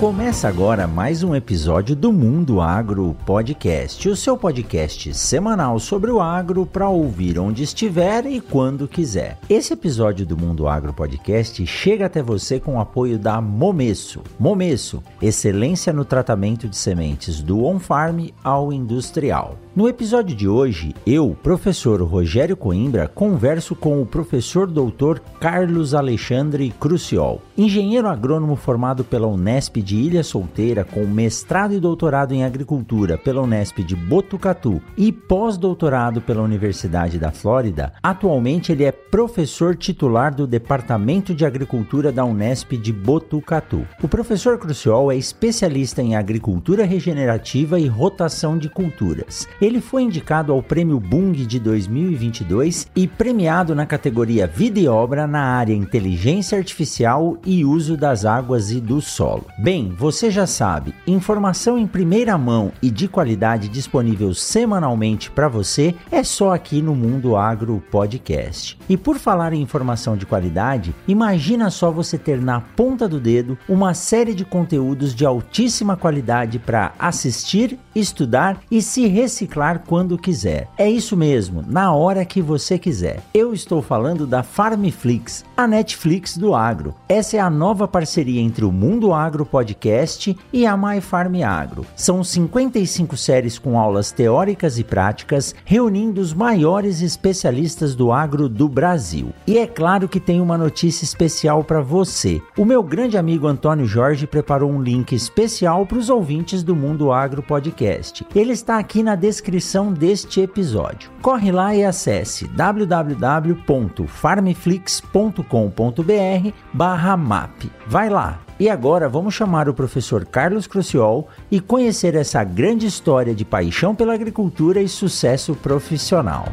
Começa agora mais um episódio do Mundo Agro Podcast, o seu podcast semanal sobre o agro para ouvir onde estiver e quando quiser. Esse episódio do Mundo Agro Podcast chega até você com o apoio da Momesso. Momesso, excelência no tratamento de sementes do on-farm ao industrial. No episódio de hoje, eu, professor Rogério Coimbra, converso com o professor doutor Carlos Alexandre Cruciol, engenheiro agrônomo formado pela Unesp de Ilha Solteira com mestrado e doutorado em agricultura pela Unesp de Botucatu e pós-doutorado pela Universidade da Flórida. Atualmente ele é professor titular do Departamento de Agricultura da Unesp de Botucatu. O professor Cruciol é especialista em agricultura regenerativa e rotação de culturas. Ele foi indicado ao Prêmio Bung de 2022 e premiado na categoria Vida e Obra na área Inteligência Artificial e Uso das Águas e do Solo. Bem, você já sabe, informação em primeira mão e de qualidade disponível semanalmente para você é só aqui no Mundo Agro Podcast. E por falar em informação de qualidade, imagina só você ter na ponta do dedo uma série de conteúdos de altíssima qualidade para assistir, estudar e se reciclar quando quiser. É isso mesmo, na hora que você quiser. Eu estou falando da Farmflix, a Netflix do agro. Essa é a nova parceria entre o Mundo Agro Podcast e a My Farm Agro. São 55 séries com aulas teóricas e práticas, reunindo os maiores especialistas do agro do Brasil. E é claro que tem uma notícia especial para você. O meu grande amigo Antônio Jorge preparou um link especial para os ouvintes do Mundo Agro Podcast. Ele está aqui na descrição deste episódio. Corre lá e acesse www.farmflix.com.br barra map. Vai lá! E agora vamos chamar o professor Carlos Cruciol e conhecer essa grande história de paixão pela agricultura e sucesso profissional.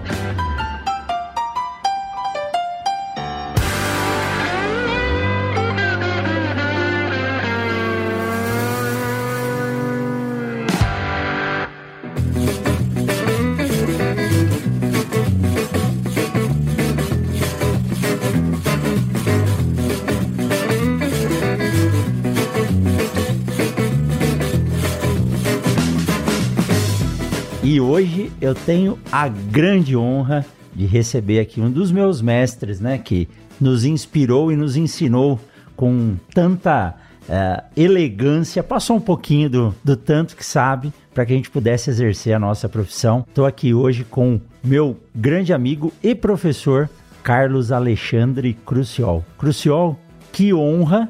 E hoje eu tenho a grande honra de receber aqui um dos meus mestres, né, que nos inspirou e nos ensinou com tanta uh, elegância, passou um pouquinho do, do tanto que sabe para que a gente pudesse exercer a nossa profissão. Estou aqui hoje com meu grande amigo e professor Carlos Alexandre Cruciol. Cruciol, que honra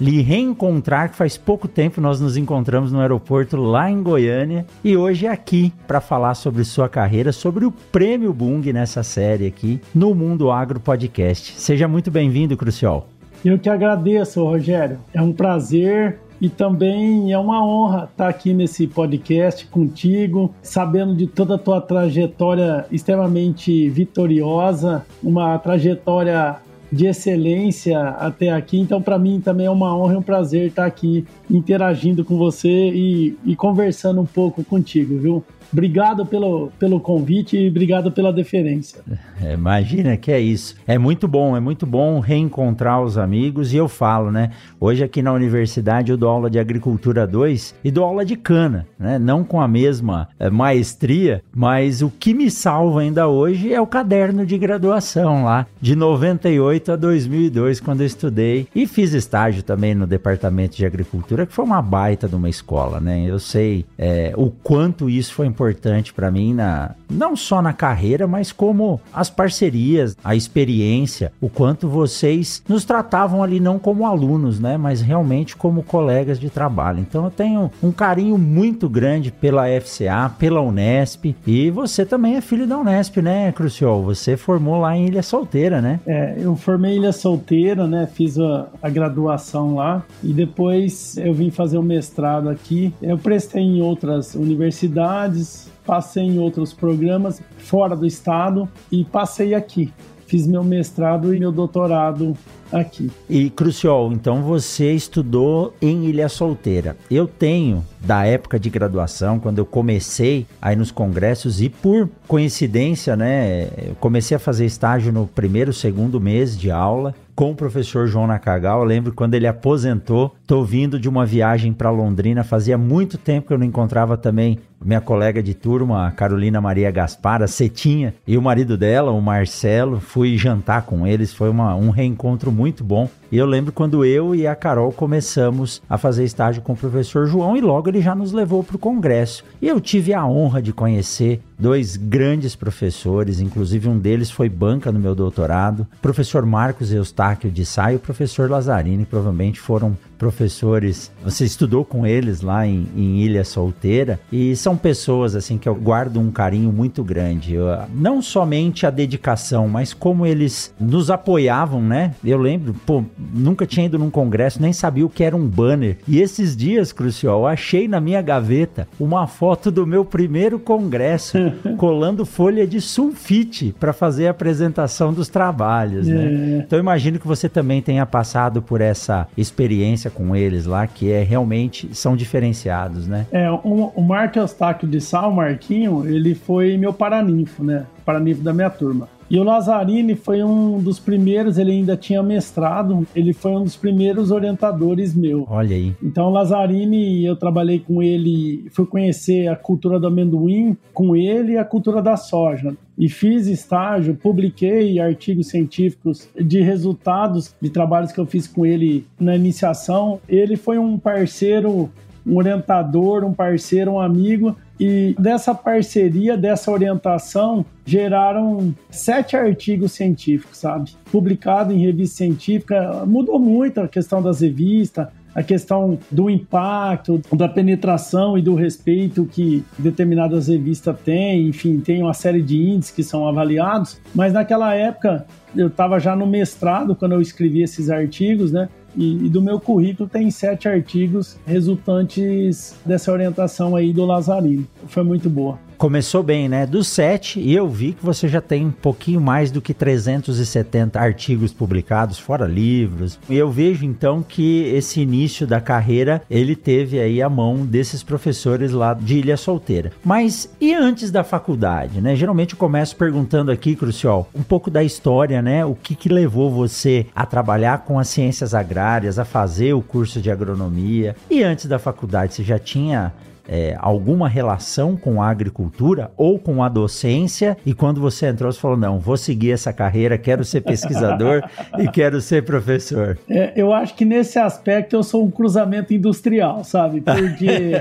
lhe reencontrar, que faz pouco tempo nós nos encontramos no aeroporto lá em Goiânia e hoje é aqui para falar sobre sua carreira, sobre o Prêmio Bung nessa série aqui no Mundo Agro Podcast. Seja muito bem-vindo, Crucial. Eu que agradeço, Rogério. É um prazer e também é uma honra estar aqui nesse podcast contigo, sabendo de toda a tua trajetória extremamente vitoriosa, uma trajetória de excelência até aqui. Então, para mim também é uma honra e um prazer estar aqui interagindo com você e, e conversando um pouco contigo, viu? Obrigado pelo, pelo convite e obrigado pela deferência. É, imagina que é isso. É muito bom, é muito bom reencontrar os amigos e eu falo, né? Hoje aqui na universidade eu dou aula de agricultura 2 e dou aula de cana, né? Não com a mesma é, maestria, mas o que me salva ainda hoje é o caderno de graduação lá, de 98 a 2002, quando eu estudei e fiz estágio também no departamento de agricultura, que foi uma baita de uma escola, né? Eu sei é, o quanto isso foi importante importante para mim na não só na carreira, mas como as parcerias, a experiência, o quanto vocês nos tratavam ali não como alunos, né, mas realmente como colegas de trabalho. Então eu tenho um carinho muito grande pela FCA, pela Unesp e você também é filho da Unesp, né, Crucial? Você formou lá em Ilha Solteira, né? É, eu formei em Ilha Solteira, né, fiz a, a graduação lá e depois eu vim fazer o mestrado aqui. Eu prestei em outras universidades passei em outros programas fora do estado e passei aqui. Fiz meu mestrado e meu doutorado aqui. E Cruciol, então você estudou em Ilha Solteira. Eu tenho da época de graduação, quando eu comecei aí nos congressos e por coincidência, né, eu comecei a fazer estágio no primeiro, segundo mês de aula com o professor João Nakagal. Eu lembro quando ele aposentou, tô vindo de uma viagem para Londrina, fazia muito tempo que eu não encontrava também minha colega de turma, a Carolina Maria Gaspar, a Cetinha, e o marido dela, o Marcelo, fui jantar com eles, foi uma, um reencontro muito bom. E eu lembro quando eu e a Carol começamos a fazer estágio com o professor João e logo ele já nos levou para o congresso. E eu tive a honra de conhecer dois grandes professores, inclusive um deles foi banca no meu doutorado, professor Marcos Eustáquio de Sá e o professor Lazzarini, provavelmente foram professores, você estudou com eles lá em, em, Ilha Solteira e são pessoas assim que eu guardo um carinho muito grande. Eu, não somente a dedicação, mas como eles nos apoiavam, né? Eu lembro, pô, nunca tinha ido num congresso, nem sabia o que era um banner. E esses dias, Crucial, eu achei na minha gaveta uma foto do meu primeiro congresso, colando folha de sulfite para fazer a apresentação dos trabalhos, né? É. Então imagino que você também tenha passado por essa experiência com eles lá, que é realmente são diferenciados, né? É, o, o Marco Eustáquio de Sal, Marquinho, ele foi meu paraninfo, né? Paraninfo da minha turma. E o Lazzarini foi um dos primeiros, ele ainda tinha mestrado, ele foi um dos primeiros orientadores meu. Olha aí. Então o Lazzarini, eu trabalhei com ele, fui conhecer a cultura do amendoim com ele e a cultura da soja. E fiz estágio, publiquei artigos científicos de resultados de trabalhos que eu fiz com ele na iniciação. Ele foi um parceiro um orientador, um parceiro, um amigo. E dessa parceria, dessa orientação, geraram sete artigos científicos, sabe? Publicado em revista científica. Mudou muito a questão das revistas, a questão do impacto, da penetração e do respeito que determinadas revistas têm, enfim, tem uma série de índices que são avaliados, mas naquela época eu estava já no mestrado quando eu escrevi esses artigos, né? E, e, do meu currículo tem sete artigos resultantes dessa orientação aí do Lazarino. Foi muito boa começou bem, né? Dos sete, e eu vi que você já tem um pouquinho mais do que 370 artigos publicados, fora livros. E eu vejo então que esse início da carreira ele teve aí a mão desses professores lá de Ilha Solteira. Mas e antes da faculdade, né? Geralmente eu começo perguntando aqui, Crucial, um pouco da história, né? O que, que levou você a trabalhar com as ciências agrárias, a fazer o curso de agronomia? E antes da faculdade, você já tinha é, alguma relação com a agricultura ou com a docência e quando você entrou você falou não vou seguir essa carreira quero ser pesquisador e quero ser professor. É, eu acho que nesse aspecto eu sou um cruzamento industrial sabe? Porque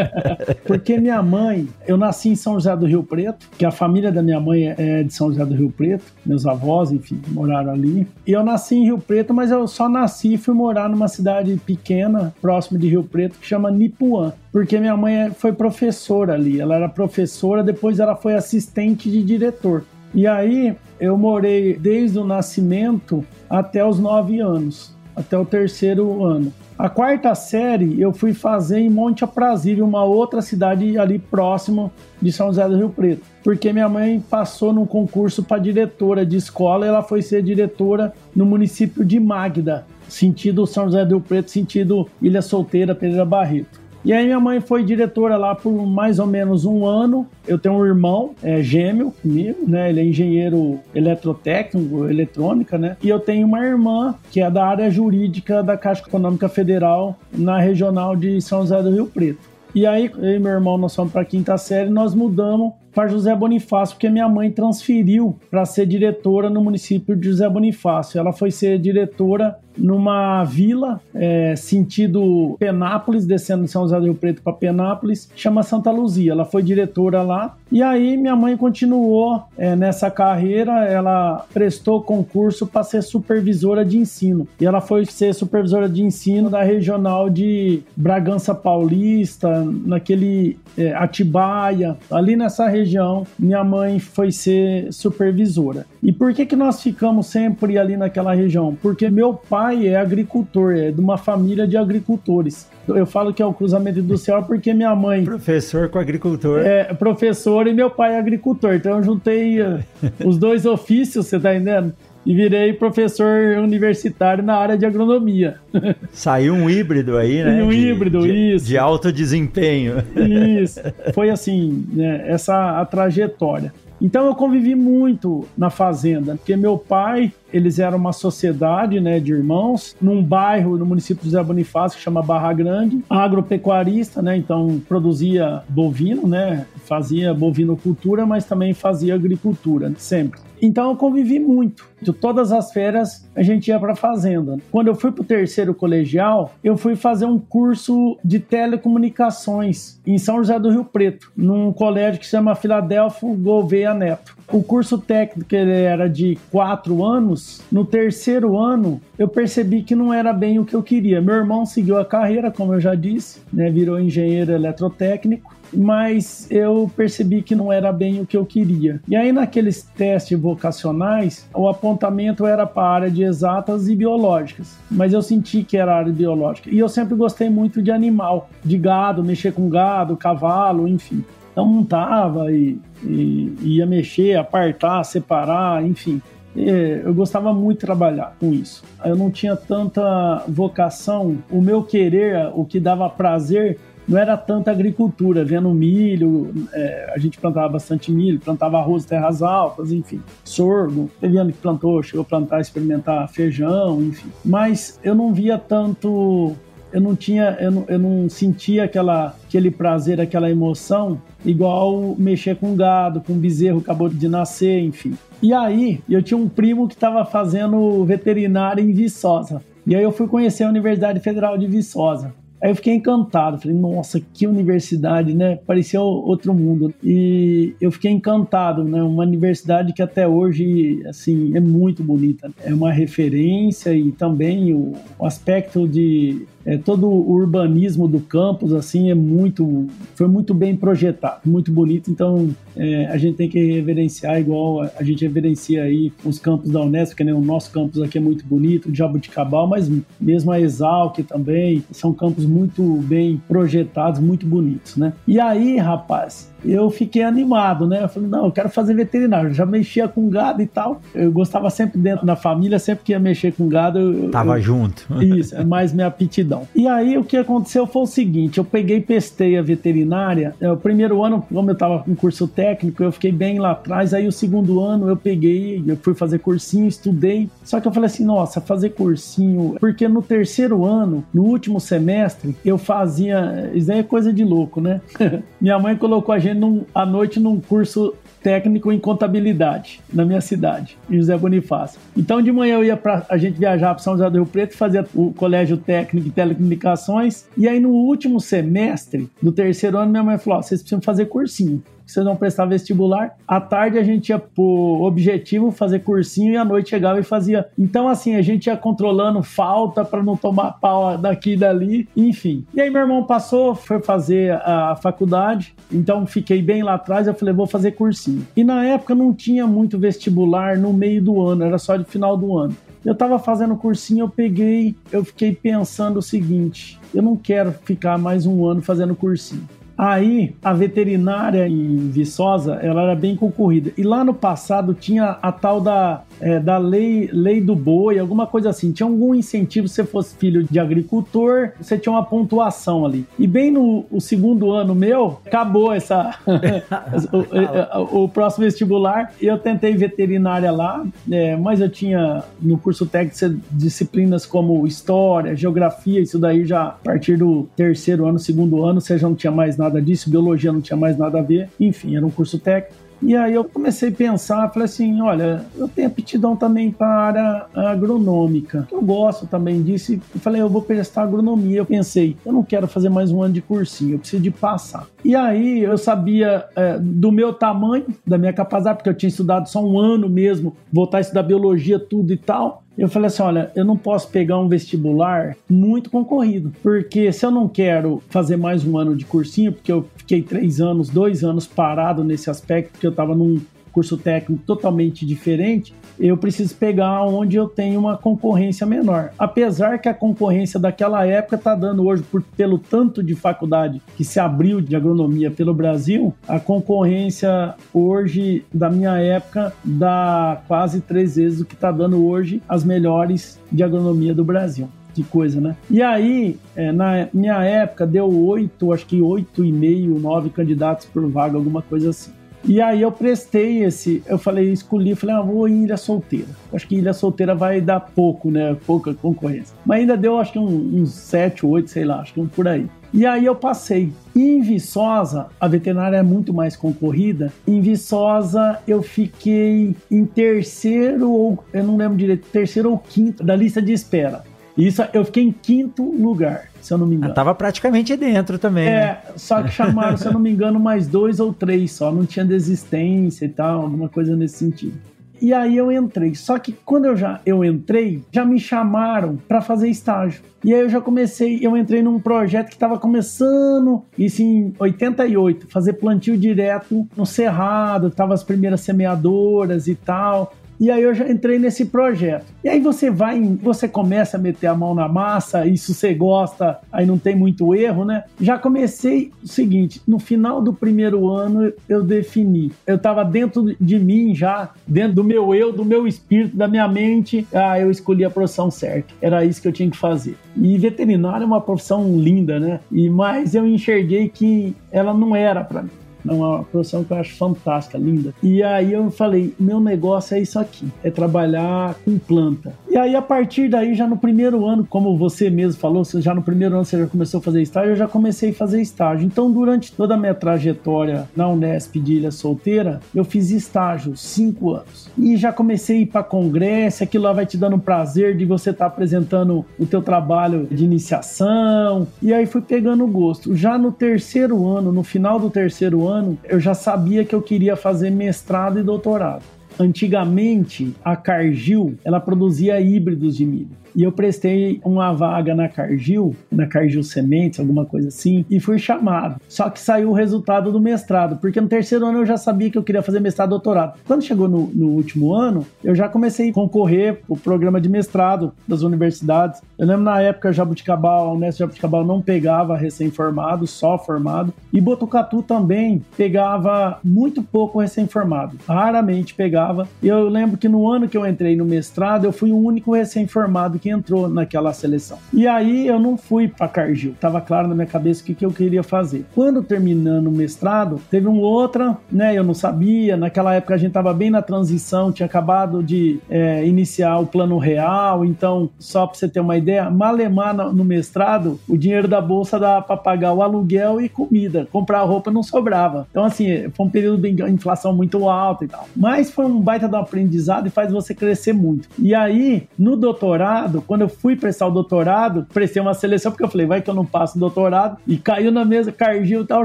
porque minha mãe eu nasci em São José do Rio Preto que a família da minha mãe é de São José do Rio Preto meus avós enfim moraram ali. E eu nasci em Rio Preto mas eu só nasci e fui morar numa cidade pequena próximo de Rio Preto que chama Nipuã porque minha mãe foi professora ali. Ela era professora, depois ela foi assistente de diretor. E aí eu morei desde o nascimento até os nove anos, até o terceiro ano. A quarta série eu fui fazer em Monte Aprazível, uma outra cidade ali próximo de São José do Rio Preto, porque minha mãe passou num concurso para diretora de escola, ela foi ser diretora no município de Magda, sentido São José do Rio Preto, sentido Ilha Solteira, Pereira Barreto. E aí minha mãe foi diretora lá por mais ou menos um ano. Eu tenho um irmão é, gêmeo comigo, né? Ele é engenheiro eletrotécnico, eletrônica, né? E eu tenho uma irmã que é da área jurídica da Caixa Econômica Federal na regional de São José do Rio Preto. E aí, eu e meu irmão, nós fomos para a quinta série, nós mudamos para José Bonifácio, porque minha mãe transferiu para ser diretora no município de José Bonifácio. Ela foi ser diretora numa vila, é, sentido Penápolis, descendo de São José do Rio Preto para Penápolis, chama Santa Luzia. Ela foi diretora lá. E aí minha mãe continuou é, nessa carreira, ela prestou concurso para ser supervisora de ensino. E ela foi ser supervisora de ensino da regional de Bragança Paulista, naquele é, Atibaia, ali nessa região, minha mãe foi ser supervisora. E por que que nós ficamos sempre ali naquela região? Porque meu pai é agricultor, é de uma família de agricultores. Eu falo que é o cruzamento industrial porque minha mãe. Professor com agricultor. É, professor e meu pai é agricultor. Então eu juntei uh, os dois ofícios, você tá entendendo? E virei professor universitário na área de agronomia. Saiu um híbrido aí, né? Um de, híbrido, de, isso. De alto desempenho. Isso. Foi assim, né, essa a trajetória. Então eu convivi muito na fazenda, porque meu pai, eles eram uma sociedade, né, de irmãos, num bairro no município de Zé Bonifácio que chama Barra Grande, agropecuarista, né, então produzia bovino, né, fazia bovinocultura, mas também fazia agricultura, sempre. Então eu convivi muito. Todas as férias a gente ia para fazenda. Quando eu fui para o terceiro colegial, eu fui fazer um curso de telecomunicações em São José do Rio Preto, num colégio que se chama Filadélfio Gouveia Neto. O curso técnico era de quatro anos. No terceiro ano, eu percebi que não era bem o que eu queria. Meu irmão seguiu a carreira, como eu já disse, né, virou engenheiro eletrotécnico mas eu percebi que não era bem o que eu queria. E aí, naqueles testes vocacionais, o apontamento era para a área de exatas e biológicas, mas eu senti que era área biológica. E eu sempre gostei muito de animal, de gado, mexer com gado, cavalo, enfim. Então montava e, e ia mexer, apartar, separar, enfim. Eu gostava muito de trabalhar com isso. Eu não tinha tanta vocação. O meu querer, o que dava prazer, não era tanta agricultura, vendo milho, é, a gente plantava bastante milho, plantava arroz terras altas, enfim, sorgo, teve ano que plantou, chegou a plantar, experimentar feijão, enfim. Mas eu não via tanto eu não tinha, eu não, eu não sentia aquela, aquele prazer, aquela emoção, igual mexer com gado, com bezerro acabou de nascer, enfim. E aí, eu tinha um primo que estava fazendo veterinária em Viçosa. E aí eu fui conhecer a Universidade Federal de Viçosa. Aí eu fiquei encantado, falei, nossa, que universidade, né? Parecia outro mundo. E eu fiquei encantado, né? Uma universidade que até hoje, assim, é muito bonita. É uma referência e também o, aspecto de é, todo o urbanismo do campus assim é muito foi muito bem projetado muito bonito. Então é, a gente tem que reverenciar igual a, a, gente reverencia aí os campos da Unesp que nem o nosso campus aqui é muito bonito o Jabuticabal mas mesmo a Exalc também são campos muito bem projetados muito bonitos né? E aí rapaz eu fiquei animado, né? Eu falei, não, eu quero fazer veterinário. Eu já mexia com gado e tal. Eu gostava sempre dentro da família, sempre que ia mexer com gado. Eu, Tava eu, junto. Isso, é mais minha aptidão. E aí o que aconteceu foi o seguinte: eu peguei pestei a veterinária. É, o primeiro ano, como eu tava com curso técnico, eu fiquei bem lá atrás. Aí o segundo ano eu peguei, eu fui fazer cursinho, estudei. Só que eu falei assim, nossa, fazer cursinho. Porque no terceiro ano, no último semestre, eu fazia. Isso aí é coisa de louco, né? minha mãe colocou a gente num, à noite num curso técnico em contabilidade na minha cidade, em José Bonifácio. Então de manhã eu ia para a gente viajar para São José do Rio Preto, fazia o colégio técnico de telecomunicações e aí no último semestre do terceiro ano minha mãe falou: oh, vocês precisam fazer cursinho vocês vão prestar vestibular. À tarde a gente ia por objetivo fazer cursinho e à noite chegava e fazia. Então, assim, a gente ia controlando falta para não tomar pau daqui e dali, enfim. E aí meu irmão passou, foi fazer a faculdade, então fiquei bem lá atrás. Eu falei, vou fazer cursinho. E na época não tinha muito vestibular no meio do ano, era só de final do ano. Eu estava fazendo cursinho, eu peguei, eu fiquei pensando o seguinte: eu não quero ficar mais um ano fazendo cursinho. Aí a veterinária em Viçosa, ela era bem concorrida. E lá no passado tinha a tal da, é, da lei, lei do boi, alguma coisa assim. Tinha algum incentivo se você fosse filho de agricultor, você tinha uma pontuação ali. E bem no segundo ano meu, acabou essa o, o, próximo vestibular. Eu tentei veterinária lá, é, mas eu tinha no curso técnico disciplinas como história, geografia, isso daí já a partir do terceiro ano, segundo ano, você já não tinha mais nada nada disso, biologia não tinha mais nada a ver, enfim, era um curso técnico. E aí eu comecei a pensar, falei assim, olha, eu tenho aptidão também para a agronômica. Eu gosto também disso e falei, eu vou prestar agronomia. Eu pensei, eu não quero fazer mais um ano de cursinho, eu preciso de passar. E aí eu sabia é, do meu tamanho, da minha capacidade, porque eu tinha estudado só um ano mesmo, voltar a estudar biologia, tudo e tal. Eu falei assim: olha, eu não posso pegar um vestibular muito concorrido, porque se eu não quero fazer mais um ano de cursinho, porque eu fiquei três anos, dois anos parado nesse aspecto, porque eu estava num curso técnico totalmente diferente, eu preciso pegar onde eu tenho uma concorrência menor. Apesar que a concorrência daquela época está dando hoje, por, pelo tanto de faculdade que se abriu de agronomia pelo Brasil, a concorrência hoje da minha época dá quase três vezes o que está dando hoje as melhores de agronomia do Brasil que coisa, né? E aí, é, na minha época, deu oito, acho que oito e meio, nove candidatos por vaga, alguma coisa assim. E aí eu prestei esse, eu falei, escolhi, falei, ah, vou em Ilha Solteira. Acho que Ilha Solteira vai dar pouco, né? Pouca concorrência. Mas ainda deu, acho que uns sete, oito, sei lá, acho que um por aí. E aí eu passei. em Viçosa, a veterinária é muito mais concorrida. Em Viçosa, eu fiquei em terceiro ou eu não lembro direito, terceiro ou quinto da lista de espera. Isso eu fiquei em quinto lugar, se eu não me engano. Ah, tava praticamente dentro também. É, né? só que chamaram, se eu não me engano, mais dois ou três só. Não tinha desistência e tal, alguma coisa nesse sentido. E aí eu entrei. Só que quando eu já eu entrei, já me chamaram para fazer estágio. E aí eu já comecei, eu entrei num projeto que estava começando, isso em 88, fazer plantio direto no cerrado, tava as primeiras semeadoras e tal. E aí eu já entrei nesse projeto. E aí você vai, você começa a meter a mão na massa, se você gosta, aí não tem muito erro, né? Já comecei o seguinte, no final do primeiro ano eu defini. Eu estava dentro de mim já, dentro do meu eu, do meu espírito, da minha mente, ah, eu escolhi a profissão certa. Era isso que eu tinha que fazer. E veterinário é uma profissão linda, né? E mas eu enxerguei que ela não era para mim. É uma profissão que eu acho fantástica, linda. E aí eu falei, meu negócio é isso aqui, é trabalhar com planta. E aí a partir daí, já no primeiro ano, como você mesmo falou, já no primeiro ano você já começou a fazer estágio, eu já comecei a fazer estágio. Então durante toda a minha trajetória na Unesp de Ilha Solteira, eu fiz estágio cinco anos. E já comecei a ir para congresso, aquilo lá vai te dando prazer de você estar tá apresentando o teu trabalho de iniciação. E aí fui pegando gosto. Já no terceiro ano, no final do terceiro ano, ano, eu já sabia que eu queria fazer mestrado e doutorado. Antigamente, a Cargill, ela produzia híbridos de milho. E eu prestei uma vaga na Cargill, na Cargill Sementes, alguma coisa assim, e fui chamado. Só que saiu o resultado do mestrado, porque no terceiro ano eu já sabia que eu queria fazer mestrado e doutorado. Quando chegou no, no último ano, eu já comecei a concorrer o programa de mestrado das universidades. Eu lembro na época Jabuticabal, a Unesp Jabuticabal não pegava recém-formado, só formado, e Botucatu também pegava muito pouco recém-formado, raramente pegava. E eu lembro que no ano que eu entrei no mestrado, eu fui o único recém-formado que entrou naquela seleção. E aí eu não fui para Cargill, tava claro na minha cabeça o que, que eu queria fazer. Quando terminando o mestrado, teve um outra, né? Eu não sabia, naquela época a gente tava bem na transição, tinha acabado de é, iniciar o plano real, então, só para você ter uma ideia, malemar no mestrado, o dinheiro da bolsa dava para pagar o aluguel e comida, comprar roupa não sobrava. Então, assim, foi um período de inflação muito alta e tal. Mas foi um baita do aprendizado e faz você crescer muito. E aí, no doutorado, doutorado, quando eu fui prestar o doutorado, prestei uma seleção porque eu falei, vai que eu não passo o doutorado. E caiu na mesa, Cargill tal,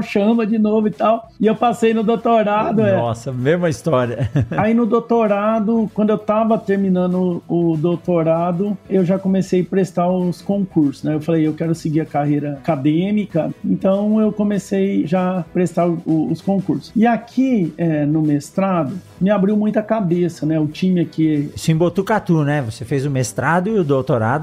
chama de novo e tal. E eu passei no doutorado. É. Nossa, é. mesma história. Aí no doutorado, quando eu tava terminando o doutorado, eu já comecei a prestar os concursos, né? Eu falei, eu quero seguir a carreira acadêmica, então eu comecei já a prestar o, os concursos. E aqui é, no mestrado, me abriu muita cabeça, né? O time aqui. Isso em Botucatu, né? Você fez o mestrado e o doutorado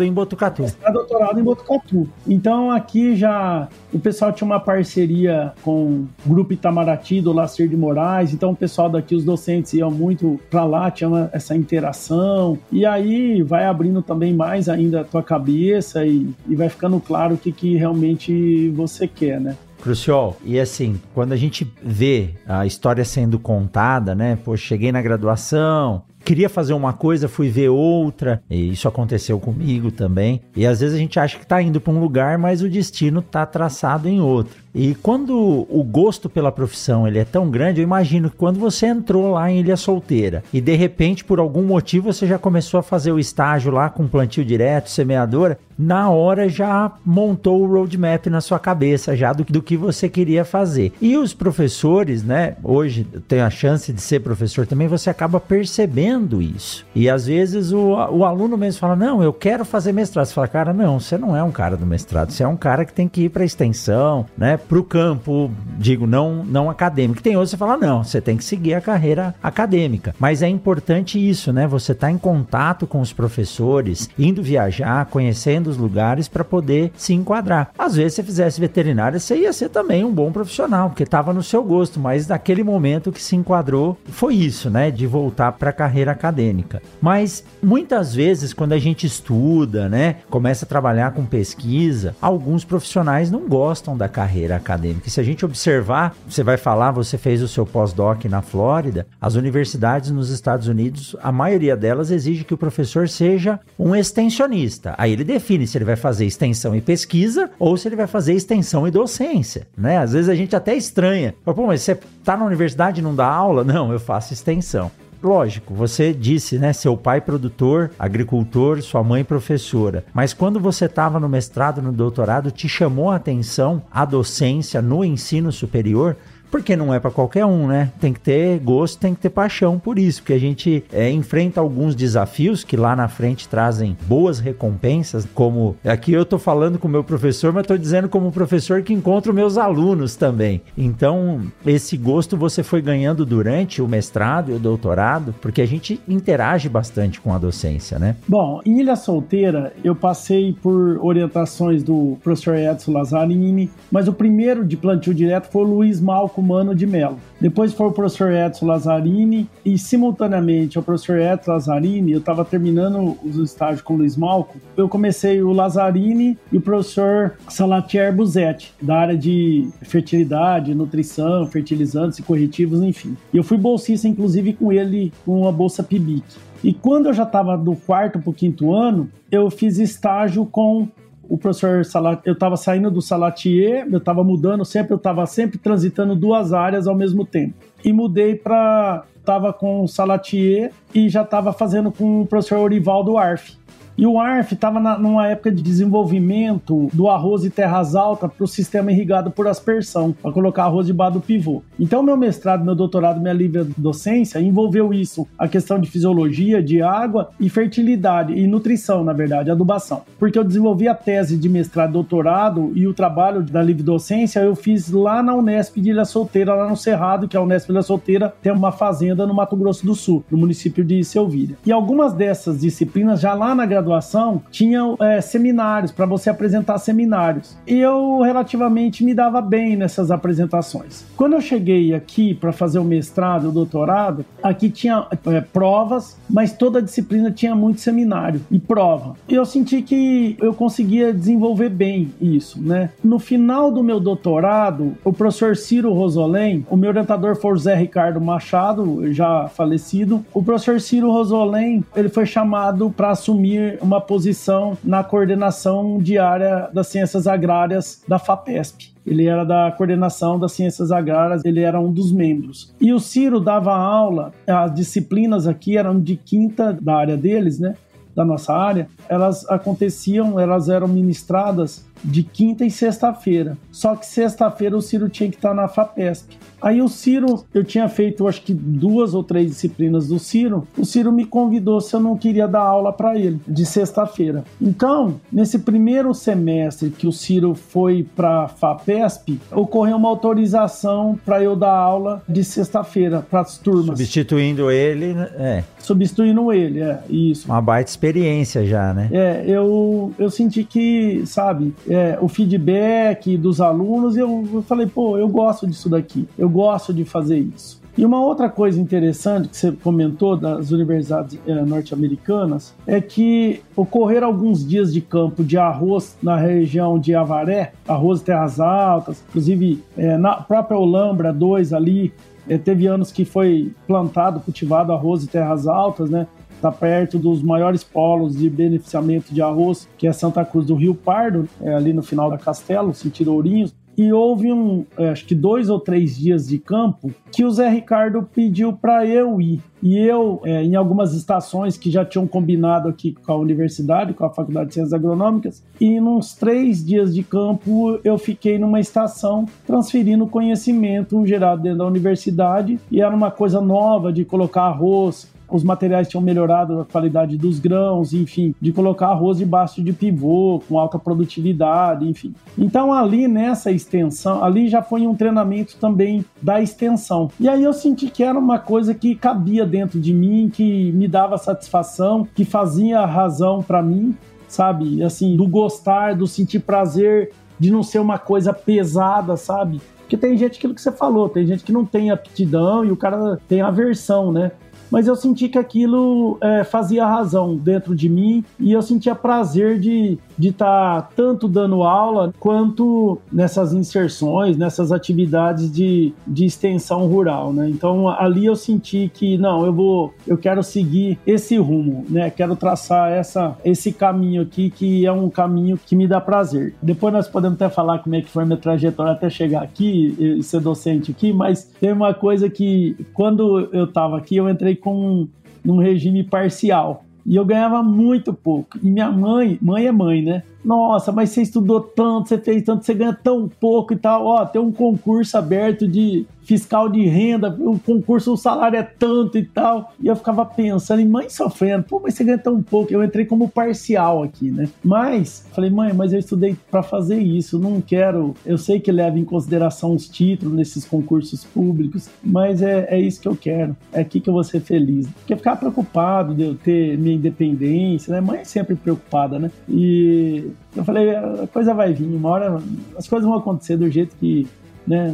em Botucatu. Mestrado doutorado em Botucatu. Então aqui já o pessoal tinha uma parceria com o Grupo Itamaraty do Lacer de Moraes. Então o pessoal daqui, os docentes iam muito para lá, tinha uma, essa interação. E aí vai abrindo também mais ainda a tua cabeça e, e vai ficando claro o que, que realmente você quer, né? Crucial. E assim, quando a gente vê a história sendo contada, né? Pô, cheguei na graduação, queria fazer uma coisa, fui ver outra, e isso aconteceu comigo também. E às vezes a gente acha que está indo para um lugar, mas o destino está traçado em outro. E quando o gosto pela profissão ele é tão grande, eu imagino que quando você entrou lá em Ilha Solteira e de repente por algum motivo você já começou a fazer o estágio lá com plantio direto, semeadora, na hora já montou o roadmap na sua cabeça já do, do que você queria fazer. E os professores, né, hoje tem a chance de ser professor também, você acaba percebendo isso. E às vezes o, o aluno mesmo fala: "Não, eu quero fazer mestrado". Você fala: "Cara, não, você não é um cara do mestrado, você é um cara que tem que ir para extensão, né? Para o campo, digo, não, não acadêmico. Tem outros que você fala, não, você tem que seguir a carreira acadêmica. Mas é importante isso, né? Você tá em contato com os professores, indo viajar, conhecendo os lugares para poder se enquadrar. Às vezes, se fizesse veterinária, você ia ser também um bom profissional, porque estava no seu gosto, mas naquele momento que se enquadrou foi isso, né? De voltar para a carreira acadêmica. Mas muitas vezes, quando a gente estuda, né? Começa a trabalhar com pesquisa, alguns profissionais não gostam da carreira acadêmica. E se a gente observar, você vai falar, você fez o seu pós-doc na Flórida, as universidades nos Estados Unidos, a maioria delas exige que o professor seja um extensionista. Aí ele define se ele vai fazer extensão e pesquisa ou se ele vai fazer extensão e docência, né? Às vezes a gente até estranha. Pô, mas você tá na universidade e não dá aula? Não, eu faço extensão lógico, você disse, né, seu pai produtor, agricultor, sua mãe professora. Mas quando você estava no mestrado, no doutorado, te chamou a atenção a docência no ensino superior? Porque não é para qualquer um, né? Tem que ter gosto, tem que ter paixão por isso, porque a gente é, enfrenta alguns desafios que lá na frente trazem boas recompensas, como aqui eu tô falando com o meu professor, mas tô dizendo como professor que encontro meus alunos também. Então, esse gosto você foi ganhando durante o mestrado e o doutorado, porque a gente interage bastante com a docência, né? Bom, em Ilha Solteira, eu passei por orientações do professor Edson Lazzarini, mas o primeiro de plantio direto foi o Luiz Malco Mano de Mello. Depois foi o professor Edson Lazzarini e, simultaneamente ao professor Edson Lazzarini, eu estava terminando os estágios com o Luiz Malco, eu comecei o Lazzarini e o professor Salatier Buzetti, da área de fertilidade, nutrição, fertilizantes e corretivos, enfim. E eu fui bolsista, inclusive, com ele, com a Bolsa PIBIC. E quando eu já estava do quarto para o quinto ano, eu fiz estágio com o professor Salat, eu estava saindo do Salatier, eu estava mudando sempre, eu estava sempre transitando duas áreas ao mesmo tempo. E mudei para estava com o Salatier e já estava fazendo com o professor Orivaldo Arf. E o ARF estava numa época de desenvolvimento do arroz de terras altas para o sistema irrigado por aspersão, para colocar arroz debaixo do pivô. Então, meu mestrado, meu doutorado, minha livre docência envolveu isso, a questão de fisiologia, de água e fertilidade, e nutrição, na verdade, adubação. Porque eu desenvolvi a tese de mestrado e doutorado e o trabalho da livre docência eu fiz lá na Unesp de Ilha Solteira, lá no Cerrado, que a Unesp de Ilha Solteira, tem uma fazenda no Mato Grosso do Sul, no município de Selvíria. E algumas dessas disciplinas, já lá na graduação, graduação tinham é, seminários, para você apresentar seminários. E eu relativamente me dava bem nessas apresentações. Quando eu cheguei aqui para fazer o mestrado, o doutorado, aqui tinha é, provas, mas toda disciplina tinha muito seminário e prova. E eu senti que eu conseguia desenvolver bem isso, né? No final do meu doutorado, o professor Ciro Rosolém, o meu orientador foi o Zé Ricardo Machado, já falecido. O professor Ciro Rosolém, ele foi chamado para assumir uma posição na coordenação diária das ciências agrárias da FAPESP. Ele era da coordenação das ciências agrárias, ele era um dos membros. E o Ciro dava aula, as disciplinas aqui eram de quinta da área deles, né? Da nossa área, elas aconteciam, elas eram ministradas de quinta e sexta-feira. Só que sexta-feira o Ciro tinha que estar na FAPESP. Aí o Ciro, eu tinha feito acho que duas ou três disciplinas do Ciro. O Ciro me convidou se eu não queria dar aula para ele de sexta-feira. Então, nesse primeiro semestre que o Ciro foi para FAPESP, ocorreu uma autorização para eu dar aula de sexta-feira para as turmas. Substituindo ele, né? é. Substituindo ele, é, isso. Uma baita experiência já, né? É, eu, eu senti que, sabe, é, o feedback dos alunos, eu, eu falei, pô, eu gosto disso daqui. Eu gosto de fazer isso. E uma outra coisa interessante que você comentou das universidades é, norte-americanas é que ocorreram alguns dias de campo de arroz na região de Avaré, arroz de terras altas, inclusive é, na própria Olambra 2 ali, é, teve anos que foi plantado, cultivado arroz de terras altas, né? Está perto dos maiores polos de beneficiamento de arroz, que é Santa Cruz do Rio Pardo, é ali no final da Castelo, sentido Ourinhos e houve um, é, acho que dois ou três dias de campo que o Zé Ricardo pediu para eu ir. E eu, é, em algumas estações que já tinham combinado aqui com a universidade, com a Faculdade de Ciências Agronômicas, e nos três dias de campo eu fiquei numa estação transferindo conhecimento gerado dentro da universidade, e era uma coisa nova de colocar arroz os materiais tinham melhorado a qualidade dos grãos, enfim, de colocar arroz debaixo de pivô, com alta produtividade, enfim. Então ali nessa extensão, ali já foi um treinamento também da extensão. E aí eu senti que era uma coisa que cabia dentro de mim, que me dava satisfação, que fazia razão para mim, sabe? Assim, do gostar, do sentir prazer, de não ser uma coisa pesada, sabe? Porque tem gente, aquilo que você falou, tem gente que não tem aptidão e o cara tem aversão, né? Mas eu senti que aquilo é, fazia razão dentro de mim e eu sentia prazer de de estar tá tanto dando aula quanto nessas inserções, nessas atividades de, de extensão rural, né? Então ali eu senti que não, eu vou, eu quero seguir esse rumo, né? Quero traçar essa, esse caminho aqui que é um caminho que me dá prazer. Depois nós podemos até falar como é que foi minha trajetória até chegar aqui e ser docente aqui, mas tem uma coisa que quando eu estava aqui eu entrei com num regime parcial. E eu ganhava muito pouco. E minha mãe, mãe é mãe, né? Nossa, mas você estudou tanto, você fez tanto, você ganha tão pouco e tal. Ó, tem um concurso aberto de fiscal de renda, o concurso, o salário é tanto e tal. E eu ficava pensando, e mãe sofrendo, pô, mas você ganha tão pouco. Eu entrei como parcial aqui, né? Mas, falei, mãe, mas eu estudei para fazer isso, não quero. Eu sei que leva em consideração os títulos nesses concursos públicos, mas é, é isso que eu quero. É aqui que eu vou ser feliz. Porque ficar preocupado de eu ter minha independência, né? Mãe é sempre preocupada, né? E eu falei, a coisa vai vir, uma hora as coisas vão acontecer do jeito que né?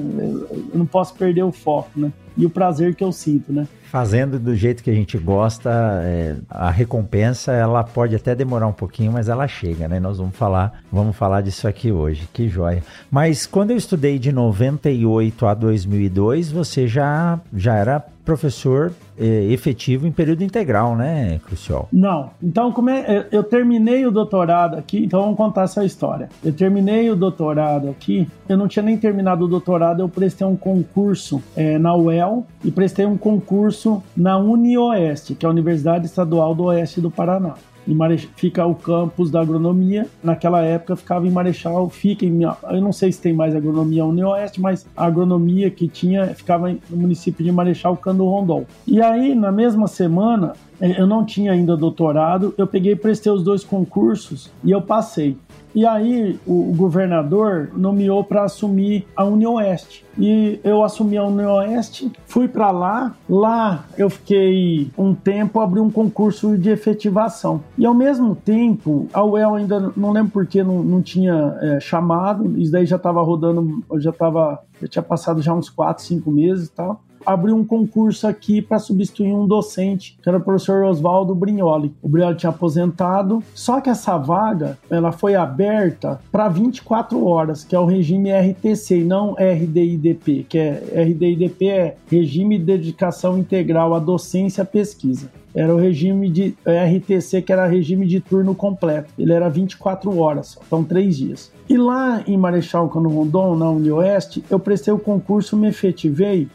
Eu não posso perder o foco, né? E o prazer que eu sinto, né? Fazendo do jeito que a gente gosta, é, a recompensa ela pode até demorar um pouquinho, mas ela chega, né? Nós vamos falar, vamos falar disso aqui hoje. Que joia! Mas quando eu estudei de 98 a 2002, você já já era professor é, efetivo em período integral, né, Crucial? Não. Então, como é, eu terminei o doutorado aqui, então vamos contar essa história. Eu terminei o doutorado aqui, eu não tinha nem terminado o doutorado, eu prestei um concurso é, na UEL e prestei um concurso na UniOeste, que é a Universidade Estadual do Oeste do Paraná em Marechal, fica o campus da agronomia. Naquela época ficava em Marechal, fica em. Eu não sei se tem mais agronomia Unioeste, mas a agronomia que tinha ficava no município de Marechal Cando Rondon. E aí, na mesma semana, eu não tinha ainda doutorado, eu peguei prestei os dois concursos e eu passei. E aí o, governador nomeou para assumir a União Oeste. E eu assumi a União Oeste, fui para lá. Lá eu fiquei um tempo, abri um concurso de efetivação. E ao mesmo tempo, a UEL ainda não lembro porque não, não tinha é, chamado. Isso daí já estava rodando, já estava, já tinha passado já uns 4, 5 meses e tal abriu um concurso aqui para substituir um docente, que era o professor Oswaldo Brignoli. O Brignoli tinha aposentado, só que essa vaga ela foi aberta para 24 horas, que é o regime RTC e não RDIDP, que é RDIDP é Regime de Dedicação Integral à Docência e Pesquisa era o regime de RTC, que era regime de turno completo. Ele era 24 horas, então três dias. E lá em Marechal Cano Rondon, na Unioeste, eu prestei o concurso, me efetivei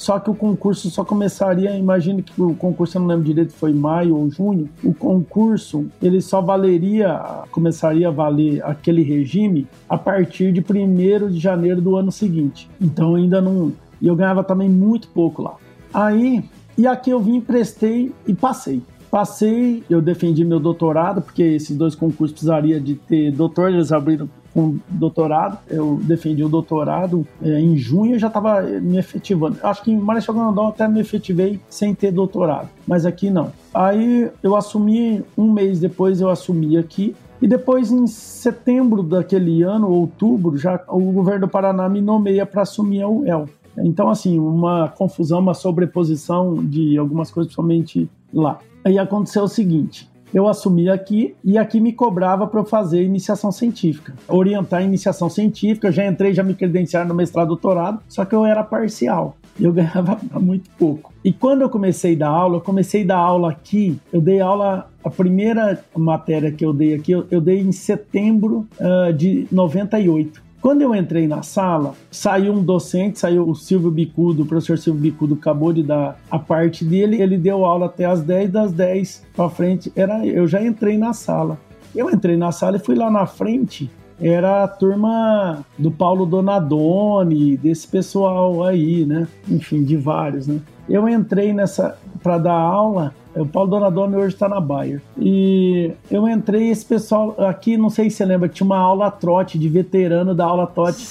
só que o concurso só começaria, imagine que o concurso, eu não lembro direito, foi maio ou junho. O concurso, ele só valeria, começaria a valer aquele regime a partir de 1 de janeiro do ano seguinte. Então ainda não. E eu ganhava também muito pouco lá. Aí, e aqui eu vim, prestei e passei. Passei, eu defendi meu doutorado, porque esses dois concursos precisaria de ter doutor, eles abriram com doutorado. Eu defendi o doutorado é, em junho, eu já estava me efetivando. Acho que em Marechal Grandão até me efetivei sem ter doutorado, mas aqui não. Aí eu assumi, um mês depois eu assumi aqui, e depois, em setembro daquele ano, outubro, já o governo do Paraná me nomeia para assumir a UEL. Então, assim, uma confusão, uma sobreposição de algumas coisas, principalmente lá. Aí aconteceu o seguinte: eu assumi aqui e aqui me cobrava para eu fazer iniciação científica, orientar a iniciação científica. já entrei, já me credenciaram no mestrado, doutorado, só que eu era parcial. Eu ganhava muito pouco. E quando eu comecei a dar aula, eu comecei a dar aula aqui. Eu dei aula, a primeira matéria que eu dei aqui, eu, eu dei em setembro uh, de 98. Quando eu entrei na sala, saiu um docente, saiu o Silvio Bicudo, o professor Silvio Bicudo acabou de dar a parte dele, ele deu aula até as 10, das 10 para frente, era eu já entrei na sala. Eu entrei na sala e fui lá na frente, era a turma do Paulo Donadoni, desse pessoal aí, né? Enfim, de vários, né? Eu entrei nessa para dar aula O Paulo Donadoni hoje está na Bayer. E eu entrei, esse pessoal aqui, não sei se você lembra, tinha uma aula trote de veterano da aula trote.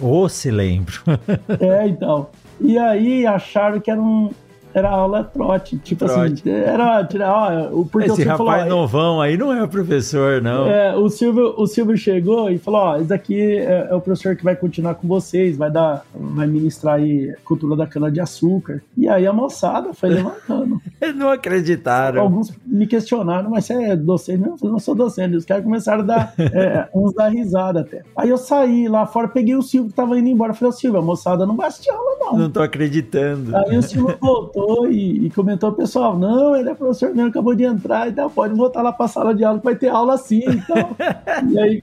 Ou oh, se lembro. é, então. E aí acharam que era um, era aula trote. Tipo assim, trote. assim, era tirar. Ó, porque Esse rapaz falou, novão aí não é professor, não. É, o Silvio, o Silvio chegou e falou: Ó, esse daqui é, é, o professor que vai continuar com vocês, vai dar, vai ministrar aí cultura da cana-de-açúcar. E aí a moçada foi levantando. não acreditaram. Alguns me questionaram, mas você é docente? Não, eu não sou docente. Os caras começaram a dar, é, uns dar risada até. Aí eu saí lá fora, peguei o Silvio que tava indo embora. Falei, Silvio, a moçada não assistir aula, não. Não tô acreditando. Aí o Silvio voltou e, e, comentou pessoal, não, ele é professor mesmo, acabou de entrar, então pode voltar lá para a sala de aula que vai ter aula sim, então. e aí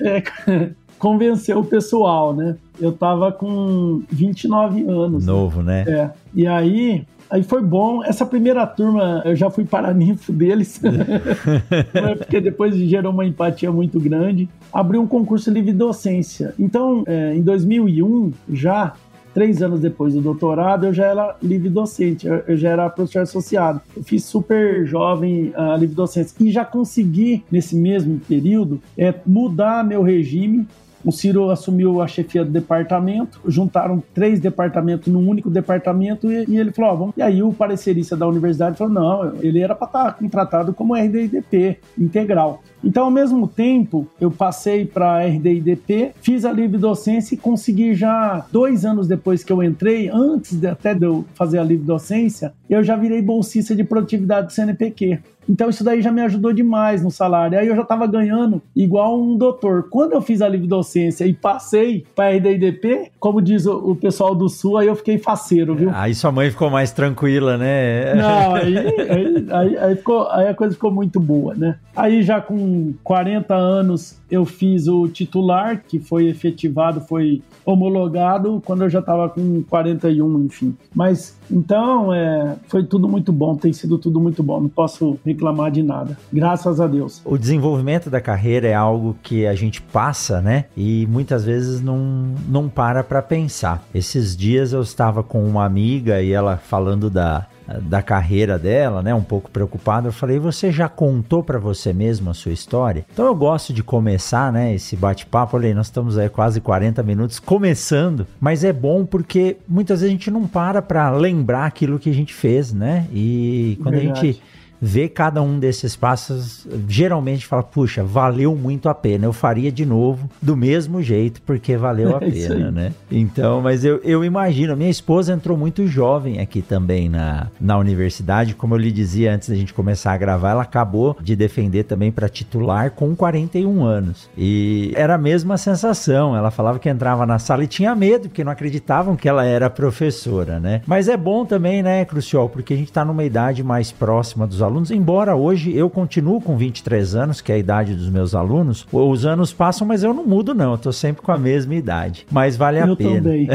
é, convenceu o pessoal, né? Eu tava com 29 anos. Novo, né? É. E aí Aí foi bom. Essa primeira turma, eu já fui paraninfo deles, é porque depois gerou uma empatia muito grande. Abri um concurso livre docência. Então, é, em 2001, já três anos depois do doutorado, eu já era livre docente, eu já era professor associado. Eu fiz super jovem a uh, livre docência e já consegui, nesse mesmo período, é, mudar meu regime o Ciro assumiu a chefia do departamento, juntaram três departamentos num único departamento e, e ele falou: vamos. E aí o parecerista da universidade falou: não, ele era para estar contratado como RDIDP integral. Então, ao mesmo tempo, eu passei para a RDIDP, fiz a livre docência e consegui já, dois anos depois que eu entrei, antes de, até de eu fazer a livre docência, eu já virei bolsista de produtividade do CNPq. Então isso daí já me ajudou demais no salário. Aí eu já estava ganhando igual um doutor. Quando eu fiz a livre docência e passei para a RDIDP, como diz o, o, pessoal do Sul, aí eu fiquei faceiro, viu? Aí sua mãe ficou mais tranquila, né? Não, aí, aí, aí, aí, ficou, aí a coisa ficou muito boa, né? Aí já com 40 anos eu fiz o titular, que foi efetivado, foi homologado quando eu já estava com 41, enfim. Mas então é, foi tudo muito bom, tem sido tudo muito bom, não posso reclamar de nada, graças a Deus. O desenvolvimento da carreira é algo que a gente passa, né? E muitas vezes não, não para para pensar. Esses dias eu estava com uma amiga e ela falando da da carreira dela, né, um pouco preocupado, eu falei: "Você já contou para você mesmo a sua história?". Então eu gosto de começar, né, esse bate-papo. Olha, nós estamos aí quase 40 minutos começando, mas é bom porque muitas vezes a gente não para para lembrar aquilo que a gente fez, né? E quando Verdade. a gente ver cada um desses passos, geralmente fala, puxa, valeu muito a pena. Eu faria de novo do mesmo jeito, porque valeu a é pena, né? Então, mas eu, eu imagino, minha esposa entrou muito jovem aqui também na, na universidade, como eu lhe dizia antes da gente começar a gravar, ela acabou de defender também para titular com 41 anos. E era a mesma sensação, ela falava que entrava na sala e tinha medo, porque não acreditavam que ela era professora, né? Mas é bom também, né, Crucial, porque a gente está numa idade mais próxima dos alunos alunos, embora hoje eu continuo com 23 anos, que é a idade dos meus alunos, os anos passam, mas eu não mudo não, eu tô sempre com a mesma idade, mas vale a eu pena. Também.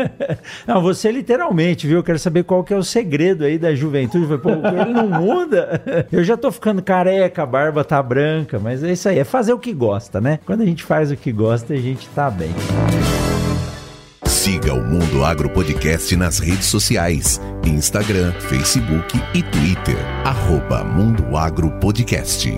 não, você literalmente, viu? Eu quero saber qual que é o segredo aí da juventude. Pô, ele não muda. Eu já tô ficando careca, a barba tá branca, mas é isso aí, é fazer o que gosta, né? Quando a gente faz o que gosta, a gente tá bem. Siga o Mundo Agro Podcast nas redes sociais: Instagram, Facebook e Twitter. Arroba Mundo Agro Podcast.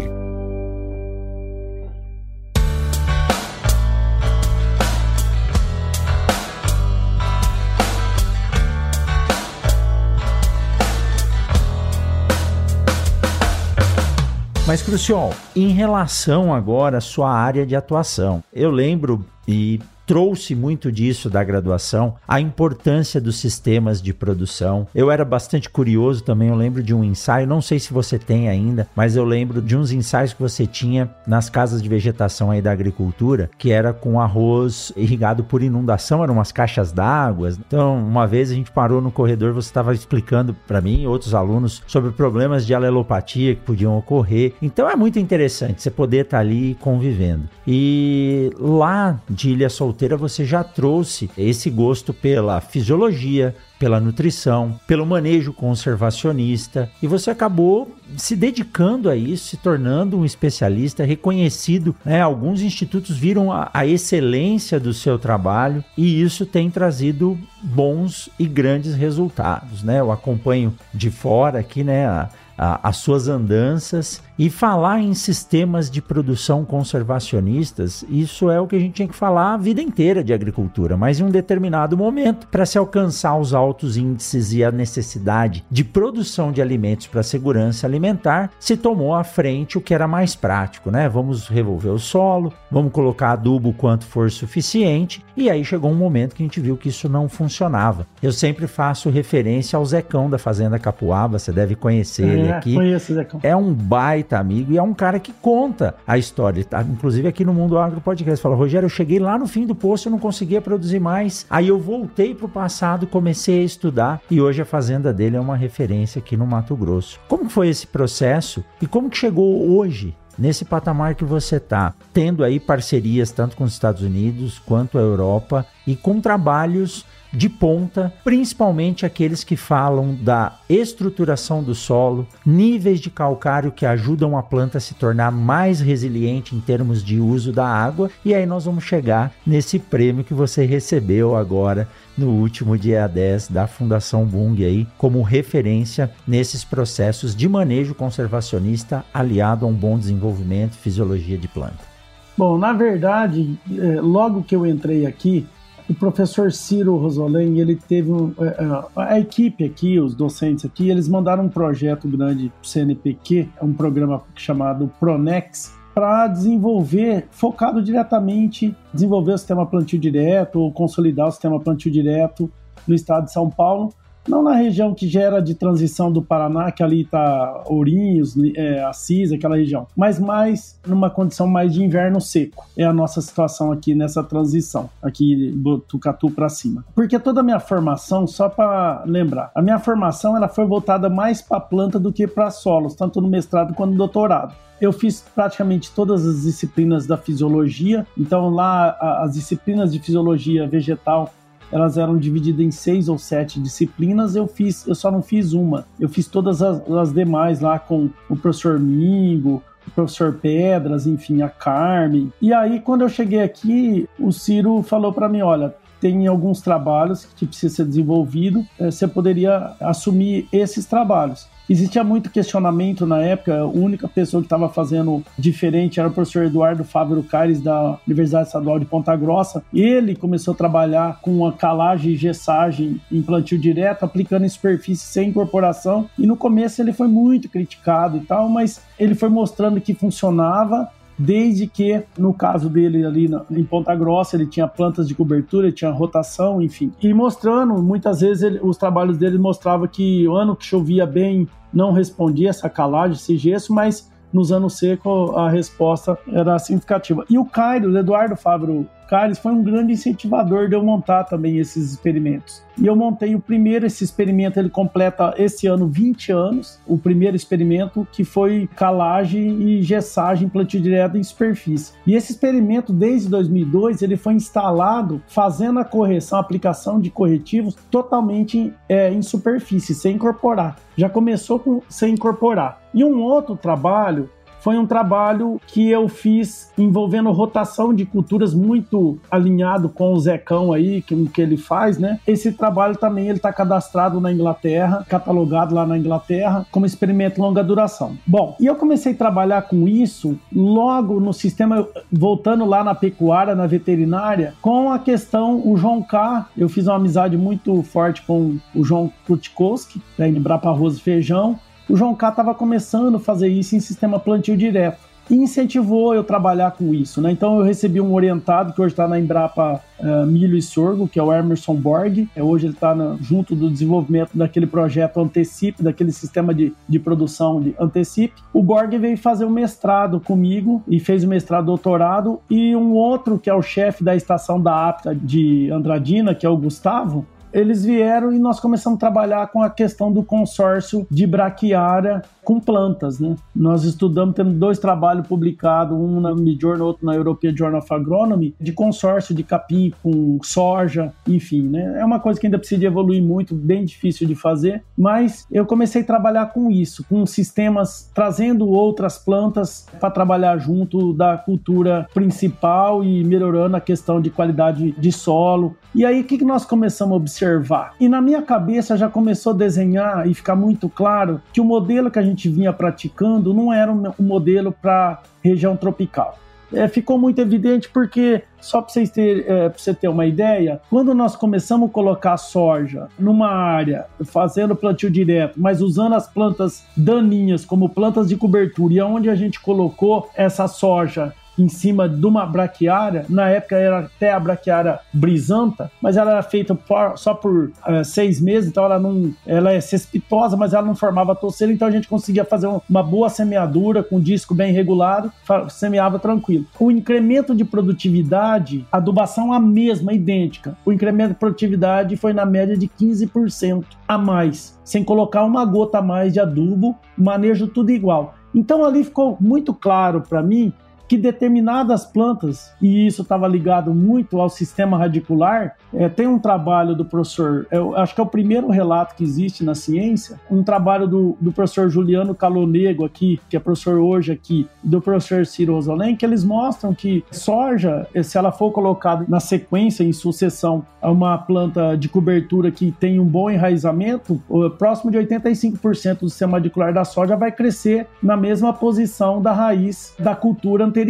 Mas, Crucial, em relação agora à sua área de atuação, eu lembro e trouxe muito disso da graduação, a importância dos sistemas de produção. Eu era bastante curioso também, eu lembro de um ensaio, não sei se você tem ainda, mas eu lembro de uns ensaios que você tinha nas casas de vegetação aí da agricultura, que era com arroz irrigado por inundação, eram umas caixas d'água. Então, uma vez a gente parou no corredor, você estava explicando para mim e outros alunos sobre problemas de alelopatia que podiam ocorrer. Então é muito interessante você poder estar tá ali convivendo. E lá de Ilha Solteira solteira você já trouxe esse gosto pela fisiologia, pela nutrição, pelo manejo conservacionista e você acabou se dedicando a isso, se tornando um especialista reconhecido. Né? Alguns institutos viram a, a excelência do seu trabalho e isso tem trazido bons e grandes resultados. Né? Eu acompanho de fora aqui né, a, a, as suas andanças e falar em sistemas de produção conservacionistas, isso é o que a gente tinha que falar a vida inteira de agricultura, mas em um determinado momento, para se alcançar os altos índices e a necessidade de produção de alimentos para segurança alimentar, se tomou à frente o que era mais prático, né? Vamos revolver o solo, vamos colocar adubo quanto for suficiente, e aí chegou um momento que a gente viu que isso não funcionava. Eu sempre faço referência ao Zecão da Fazenda Capuaba, você deve conhecer é, ele aqui. Conheço, Zecão. É um baita amigo e é um cara que conta a história. Tá? Inclusive aqui no Mundo Agro Podcast. Fala, Rogério, eu cheguei lá no fim do poço, eu não conseguia produzir mais. Aí eu voltei pro passado, comecei a estudar e hoje a fazenda dele é uma referência aqui no Mato Grosso. Como foi esse processo e como que chegou hoje nesse patamar que você está, tendo aí parcerias tanto com os Estados Unidos quanto a Europa e com trabalhos de ponta, principalmente aqueles que falam da estruturação do solo, níveis de calcário que ajudam a planta a se tornar mais resiliente em termos de uso da água, e aí nós vamos chegar nesse prêmio que você recebeu agora no último dia 10 da Fundação Bung aí, como referência nesses processos de manejo conservacionista aliado a um bom desenvolvimento e fisiologia de planta. Bom, na verdade, é, logo que eu entrei aqui, o professor Ciro Rosolém, ele teve um, a, é, é, a, equipe aqui, os docentes aqui, eles mandaram um projeto grande para o CNPq, um programa chamado Pronex, para desenvolver, focado diretamente, desenvolver o sistema plantio direto ou consolidar o sistema plantio direto no estado de São Paulo, não na região que gera de transição do Paraná, que ali está Ourinhos, é, Assis, aquela região, mas mais numa condição mais de inverno seco. É a nossa situação aqui nessa transição, aqui do Tucatu para cima. Porque toda a minha formação, só para lembrar, a minha formação ela foi voltada mais para planta do que para solos, tanto no mestrado quanto no doutorado eu fiz praticamente todas as disciplinas da fisiologia. Então, lá, as disciplinas de fisiologia vegetal elas eram divididas em seis ou sete disciplinas. Eu fiz, eu só não fiz uma. Eu fiz todas as, as demais lá com o professor Mingo, o professor Pedras, enfim, a Carmen. E aí, quando eu cheguei aqui, o Ciro falou para mim: olha, tem alguns trabalhos que precisa ser desenvolvido, eh, você poderia assumir esses trabalhos. Existia muito questionamento na época, a única pessoa que estava fazendo diferente era o professor Eduardo Fávero Caires, da Universidade Estadual de Ponta Grossa. Ele começou a trabalhar com a calagem e gessagem em plantio direto, aplicando em superfície sem incorporação, e no começo ele foi muito criticado e tal, mas ele foi mostrando que funcionava desde que, no caso dele ali em Ponta Grossa, ele tinha plantas de cobertura, tinha rotação, enfim. E mostrando, muitas vezes ele, os trabalhos dele mostravam que o ano que chovia bem não respondia essa calagem, esse gesso, mas nos anos secos a resposta era significativa. E o Cairo, o Eduardo Fábio Foi um grande incentivador de eu montar também esses experimentos. E eu montei o primeiro, esse experimento ele completa esse ano 20 anos, o primeiro experimento que foi calagem e gessagem plantio direto em superfície. E esse experimento, desde 2002, ele foi instalado fazendo a correção, a aplicação de corretivos totalmente é, em superfície, sem incorporar. Já começou com sem incorporar. E um outro trabalho foi um trabalho que eu fiz envolvendo rotação de culturas muito alinhado com o Zecão aí, que, que ele faz, né? Esse trabalho também ele está cadastrado na Inglaterra, catalogado lá na Inglaterra, como experimento longa duração. Bom, e eu comecei a trabalhar com isso logo no sistema, voltando lá na pecuária, na veterinária, com a questão, o João K. Eu fiz uma amizade muito forte com o João Kutkowski, da Embrapa Arroz e Feijão, o João K estava começando a fazer isso em sistema plantio direto e incentivou eu trabalhar com isso, né? Então eu recebi um orientado que hoje está na Embrapa uh, Milho e Sorgo, que é o Emerson Borg. É, hoje ele está junto do desenvolvimento daquele projeto Antecip, daquele sistema de, de produção de Antecip. O Borg veio fazer o um mestrado comigo e fez o mestrado doutorado e um outro que é o chefe da estação da APTA de Andradina, que é o Gustavo, eles vieram e nós começamos a trabalhar com a questão do consórcio de braquiária com plantas, né? Nós estudamos, temos dois trabalhos publicados, um na Midjournal, outro na European Journal of Agronomy, de consórcio de capim com soja, enfim, né? É uma coisa que ainda precisa evoluir muito, bem difícil de fazer, mas eu comecei a trabalhar com isso, com sistemas trazendo outras plantas para trabalhar junto da cultura principal e melhorando a questão de qualidade de solo. E aí o que nós começamos a observar? Observar. E na minha cabeça já começou a desenhar e ficar muito claro que o modelo que a gente vinha praticando não era um modelo para região tropical. É, ficou muito evidente porque, só para vocês ter, é, você ter uma ideia, quando nós começamos a colocar soja numa área, fazendo plantio direto, mas usando as plantas daninhas como plantas de cobertura, e onde a gente colocou essa soja em cima de uma braquiária. Na época era até a braquiária brisanta, mas ela era feita por, só por uh, seis meses, então ela não, ela é cespitosa, mas ela não formava toceira, então a gente conseguia fazer uma boa semeadura com disco bem regulado, semeava tranquilo. O incremento de produtividade, adubação a mesma, idêntica. O incremento de produtividade foi na média de 15% a mais, sem colocar uma gota a mais de adubo, manejo tudo igual. Então ali ficou muito claro para mim que determinadas plantas, e isso estava ligado muito ao sistema radicular, é, tem um trabalho do professor, eu acho que é o primeiro relato que existe na ciência, um trabalho do, do professor Juliano Calonego aqui, que é professor hoje aqui, do professor Ciro Ozolen, que eles mostram que soja, se ela for colocada na sequência, em sucessão, a uma planta de cobertura que tem um bom enraizamento, próximo de 85% do sistema radicular da soja vai crescer na mesma posição da raiz da cultura anterior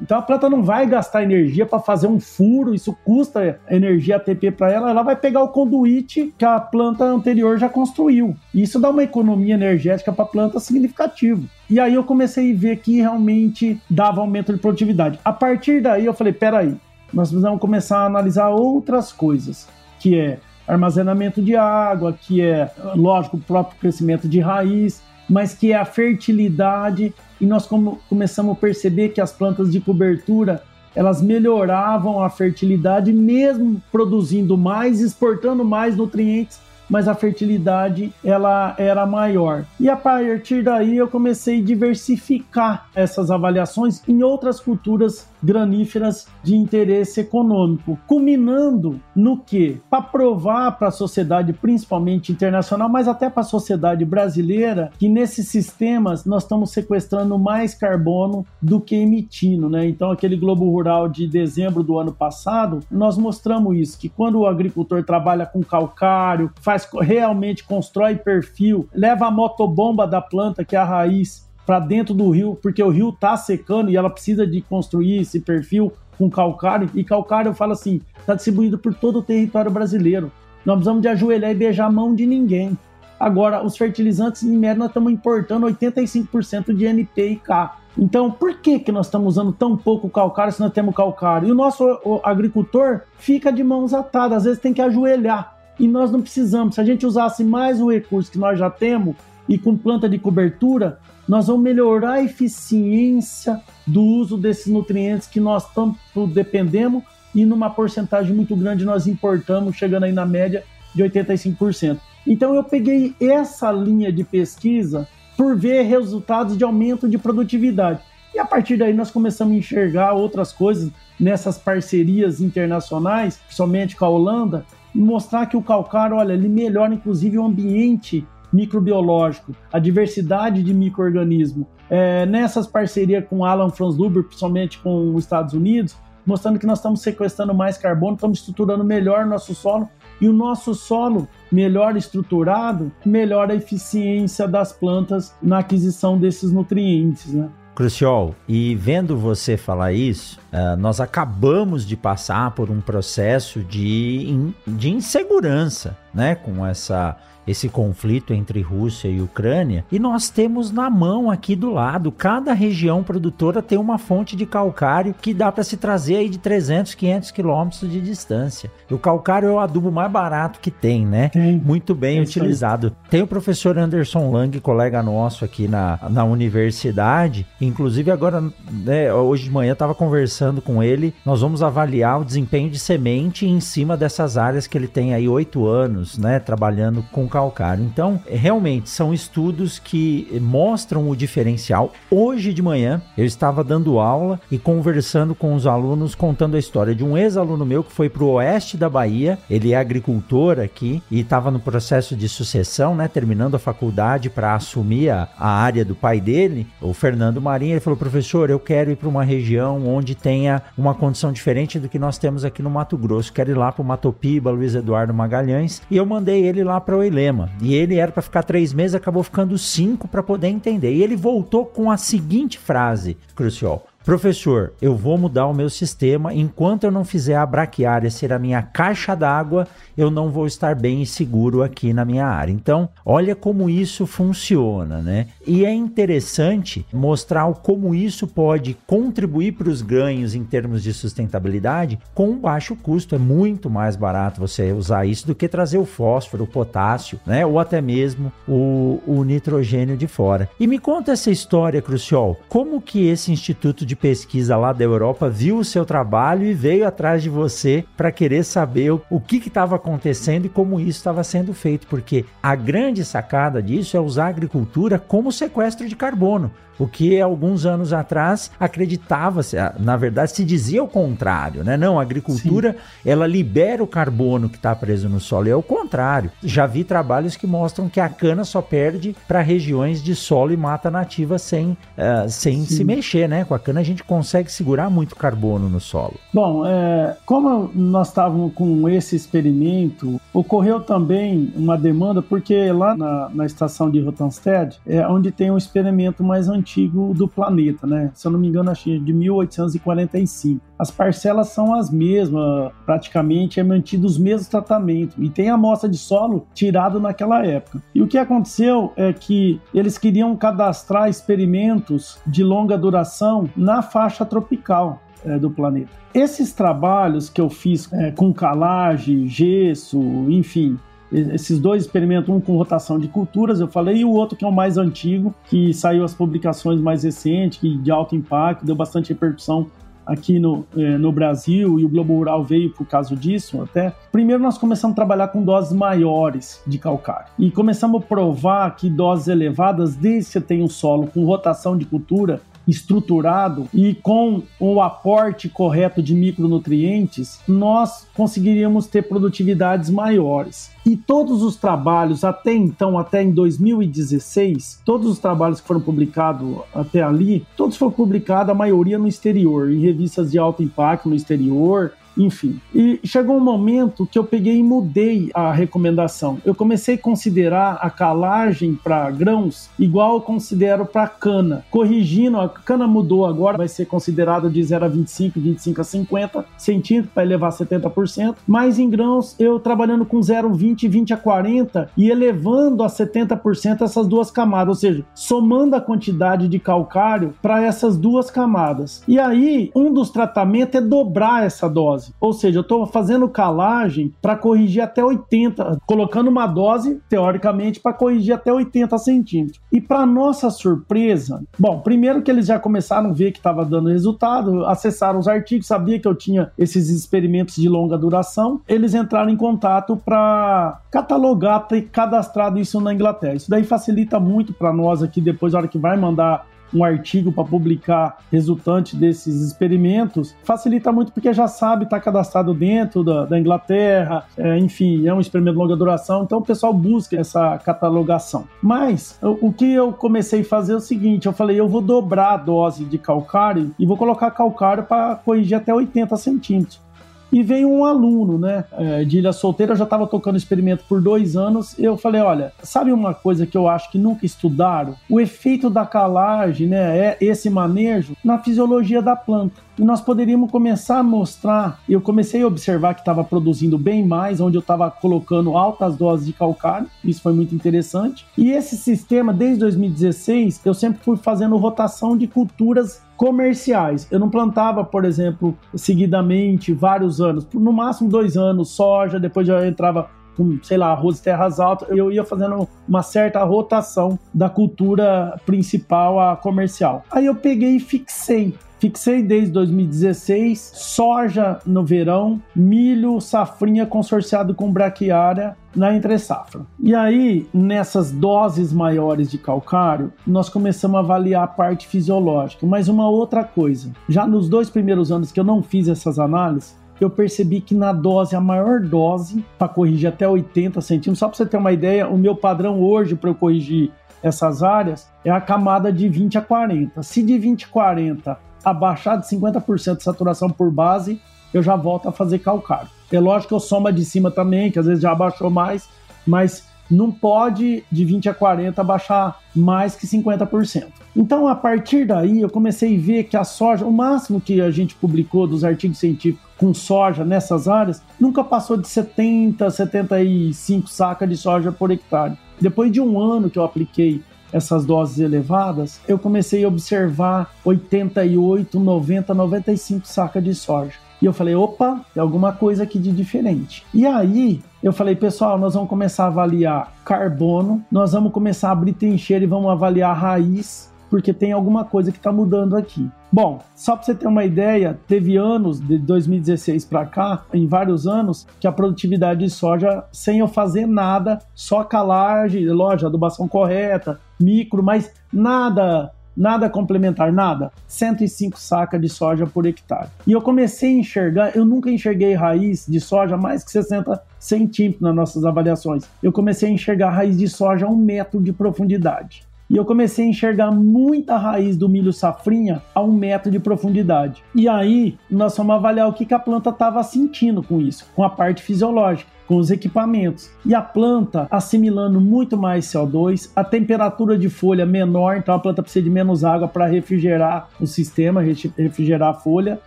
Então a planta não vai gastar energia para fazer um furo, isso custa energia ATP para ela, ela vai pegar o conduíte que a planta anterior já construiu. Isso dá uma economia energética para a planta significativo. E aí eu comecei a ver que realmente dava aumento de produtividade. A partir daí eu falei, peraí, nós precisamos começar a analisar outras coisas, que é armazenamento de água, que é, lógico, o próprio crescimento de raiz, mas que é a fertilidade e nós como, começamos a perceber que as plantas de cobertura elas melhoravam a fertilidade mesmo produzindo mais, exportando mais nutrientes mas a fertilidade ela era maior. E a partir daí eu comecei a diversificar essas avaliações em outras culturas graníferas de interesse econômico, culminando no que? Para provar para a sociedade, principalmente internacional, mas até para a sociedade brasileira, que nesses sistemas nós estamos sequestrando mais carbono do que emitindo, né? Então, aquele Globo Rural de dezembro do ano passado, nós mostramos isso, que quando o agricultor trabalha com calcário, faz faz realmente constrói perfil, leva a motobomba da planta, que é a raiz, para dentro do rio, porque o rio está secando e ela precisa de construir esse perfil com calcário. E calcário, eu falo assim, está distribuído por todo o território brasileiro. Nós precisamos de ajoelhar e beijar a mão de ninguém. Agora, os fertilizantes em média, nós estamos importando 85% de NP e K. Então, por que, que nós estamos usando tão pouco calcário se nós temos calcário? E o nosso o agricultor fica de mãos atadas, às vezes tem que ajoelhar e nós não precisamos. Se a gente usasse mais o recurso que nós já temos e com planta de cobertura, nós vamos melhorar a eficiência do uso desses nutrientes que nós tanto dependemos e numa porcentagem muito grande nós importamos, chegando aí na média de 85%. Então eu peguei essa linha de pesquisa por ver resultados de aumento de produtividade. E a partir daí nós começamos a enxergar outras coisas nessas parcerias internacionais, principalmente com a Holanda, mostrar que o calcário, olha, ele melhora inclusive o ambiente microbiológico, a diversidade de microorganismo. É, nessas parcerias com Alan Franz Luber, principalmente com os Estados Unidos, mostrando que nós estamos sequestrando mais carbono, estamos estruturando melhor nosso solo e o nosso solo melhor estruturado melhora a eficiência das plantas na aquisição desses nutrientes, né? Crucial, e vendo você falar isso, uh, nós acabamos de passar por um processo de, de insegurança, né? Com essa esse conflito entre Rússia e Ucrânia, e nós temos na mão aqui do lado, cada região produtora tem uma fonte de calcário que dá para se trazer aí de 300, 500 quilômetros de distância. E o calcário é o adubo mais barato que tem, né? Tem. Muito bem é utilizado. Tem o professor Anderson Lang, colega nosso aqui na, na universidade, inclusive agora, né, hoje de manhã estava conversando com ele, nós vamos avaliar o desempenho de semente em cima dessas áreas que ele tem aí oito anos, né, trabalhando com calcário. Então, realmente são estudos que mostram o diferencial. Hoje de manhã eu estava dando aula e conversando com os alunos, contando a história de um ex-aluno meu que foi para o oeste da Bahia. Ele é agricultor aqui e estava no processo de sucessão, né? Terminando a faculdade para assumir a, a área do pai dele, o Fernando Marinho. Ele falou: professor, eu quero ir para uma região onde tenha uma condição diferente do que nós temos aqui no Mato Grosso. Quero ir lá para o Matopiba, Luiz Eduardo Magalhães, e eu mandei ele lá para o Oilema. E ele era para ficar três meses, acabou ficando cinco para poder entender. E ele voltou com a seguinte frase, Crucial. Professor, eu vou mudar o meu sistema. Enquanto eu não fizer a braquiária ser a minha caixa d'água, eu não vou estar bem e seguro aqui na minha área. Então, olha como isso funciona, né? E é interessante mostrar como isso pode contribuir para os ganhos em termos de sustentabilidade com baixo custo. É muito mais barato você usar isso do que trazer o fósforo, o potássio, né? Ou até mesmo o, o nitrogênio de fora. E me conta essa história, Crucial. Como que esse Instituto de pesquisa lá da Europa viu o seu trabalho e veio atrás de você para querer saber o, o que estava acontecendo e como isso estava sendo feito, porque a grande sacada disso é usar a agricultura como sequestro de carbono o que alguns anos atrás acreditava-se, na verdade se dizia o contrário, né? Não, a agricultura Sim. ela libera o carbono que está preso no solo, é o contrário. Já vi trabalhos que mostram que a cana só perde para regiões de solo e mata nativa sem, uh, sem se mexer, né? Com a cana a gente consegue segurar muito carbono no solo. Bom, é, como nós estávamos com esse experimento, ocorreu também uma demanda, porque lá na, na estação de Rotanstedt é onde tem um experimento mais antigo antigo do planeta, né? Se eu não me engano, acho de 1845. As parcelas são as mesmas, praticamente é mantido os mesmos tratamentos e tem amostra de solo tirado naquela época. E o que aconteceu é que eles queriam cadastrar experimentos de longa duração na faixa tropical é, do planeta. Esses trabalhos que eu fiz é, com calagem, gesso, enfim, esses dois experimentos, um com rotação de culturas, eu falei, e o outro que é o mais antigo, que saiu as publicações mais recentes, que de alto impacto, deu bastante repercussão aqui no, eh, no Brasil, e o Globo Rural veio por causa disso até. Primeiro nós começamos a trabalhar com doses maiores de calcário, e começamos a provar que doses elevadas, desde que você tem um solo com rotação de cultura, estruturado e com o aporte correto de micronutrientes, nós conseguiríamos ter produtividades maiores. E todos os trabalhos até então, até em 2016, todos os trabalhos que foram publicados até ali, todos foram publicados, a maioria no exterior, em revistas de alto impacto no exterior, enfim. E chegou um momento que eu peguei e mudei a recomendação. Eu comecei a considerar a calagem para grãos igual eu considero para cana. Corrigindo, a cana mudou agora, vai ser considerada de 0 a 25, 25 a 50 centímetros para elevar 70%, mas em grãos eu trabalhando com 0, 20, 20 a 40 e elevando a 70% essas duas camadas, ou seja, somando a quantidade de calcário para essas duas camadas. E aí, um dos tratamentos é dobrar essa dose dose. Ou seja, eu estou fazendo calagem para corrigir até 80, colocando uma dose, teoricamente, para corrigir até 80 centímetros. E para nossa surpresa, bom, primeiro que eles já começaram a ver que estava dando resultado, acessaram os artigos, sabia que eu tinha esses experimentos de longa duração, eles entraram em contato para catalogar, ter cadastrado isso na Inglaterra. Isso daí facilita muito para nós aqui depois, na hora que vai mandar um artigo para publicar resultante desses experimentos, facilita muito porque já sabe, está cadastrado dentro da, da Inglaterra, é, enfim, é um experimento de longa duração, então o pessoal busca essa catalogação. Mas o, o que eu comecei a fazer é o seguinte: eu falei, eu vou dobrar a dose de calcário e vou colocar calcário para corrigir até 80 centímetros. E veio um aluno, né, é, de Ilha Solteira, eu já estava tocando experimento por dois anos. Eu falei: olha, sabe uma coisa que eu acho que nunca estudaram? O efeito da calagem, né, é esse manejo na fisiologia da planta. E nós poderíamos começar a mostrar. Eu comecei a observar que estava produzindo bem mais, onde eu estava colocando altas doses de calcário. Isso foi muito interessante. E esse sistema, desde 2016, eu sempre fui fazendo rotação de culturas comerciais. Eu não plantava, por exemplo, seguidamente vários anos, no máximo dois anos, soja, depois já entrava com, sei lá, arroz de terras altas, eu ia fazendo uma certa rotação da cultura principal à comercial. Aí eu peguei e fixei Fixei desde 2016 soja no verão, milho, safrinha consorciado com braquiária na entre safra. E aí, nessas doses maiores de calcário, nós começamos a avaliar a parte fisiológica. Mas uma outra coisa, já nos dois primeiros anos que eu não fiz essas análises, eu percebi que na dose, a maior dose, para corrigir até 80 centímetros, só para você ter uma ideia, o meu padrão hoje para eu corrigir essas áreas é a camada de 20 a 40. Se de 20 a 40 abaixar de 50% de saturação por base, eu já volto a fazer calcário. É lógico que eu soma de cima também, que às vezes já abaixou mais, mas não pode de 20 a 40 baixar mais que 50%. Então, a partir daí, eu comecei a ver que a soja, o máximo que a gente publicou dos artigos científicos com soja nessas áreas, nunca passou de 70, 75 sacas de soja por hectare. Depois de um ano que eu apliquei essas doses elevadas, eu comecei a observar 88, 90, 95 sacas de soja. E eu falei, opa, tem alguma coisa aqui de diferente. E aí eu falei, pessoal, nós vamos começar a avaliar carbono, nós vamos começar a abrir trincheira e vamos avaliar raiz, porque tem alguma coisa que está mudando aqui. Bom, só para você ter uma ideia, teve anos de 2016 para cá, em vários anos, que a produtividade de soja, sem eu fazer nada, só calagem, loja, adubação correta, micro, mas nada nada complementar, nada. 105 sacas de soja por hectare. E eu comecei a enxergar, eu nunca enxerguei raiz de soja mais que 60 centímetros nas nossas avaliações. Eu comecei a enxergar raiz de soja a um metro de profundidade. E eu comecei a enxergar muita raiz do milho safrinha a um metro de profundidade. E aí nós fomos avaliar o que, que a planta estava sentindo com isso, com a parte fisiológica com os equipamentos. E a planta assimilando muito mais CO2, a temperatura de folha menor, então a planta precisa de menos água para refrigerar o sistema, refrigerar a folha,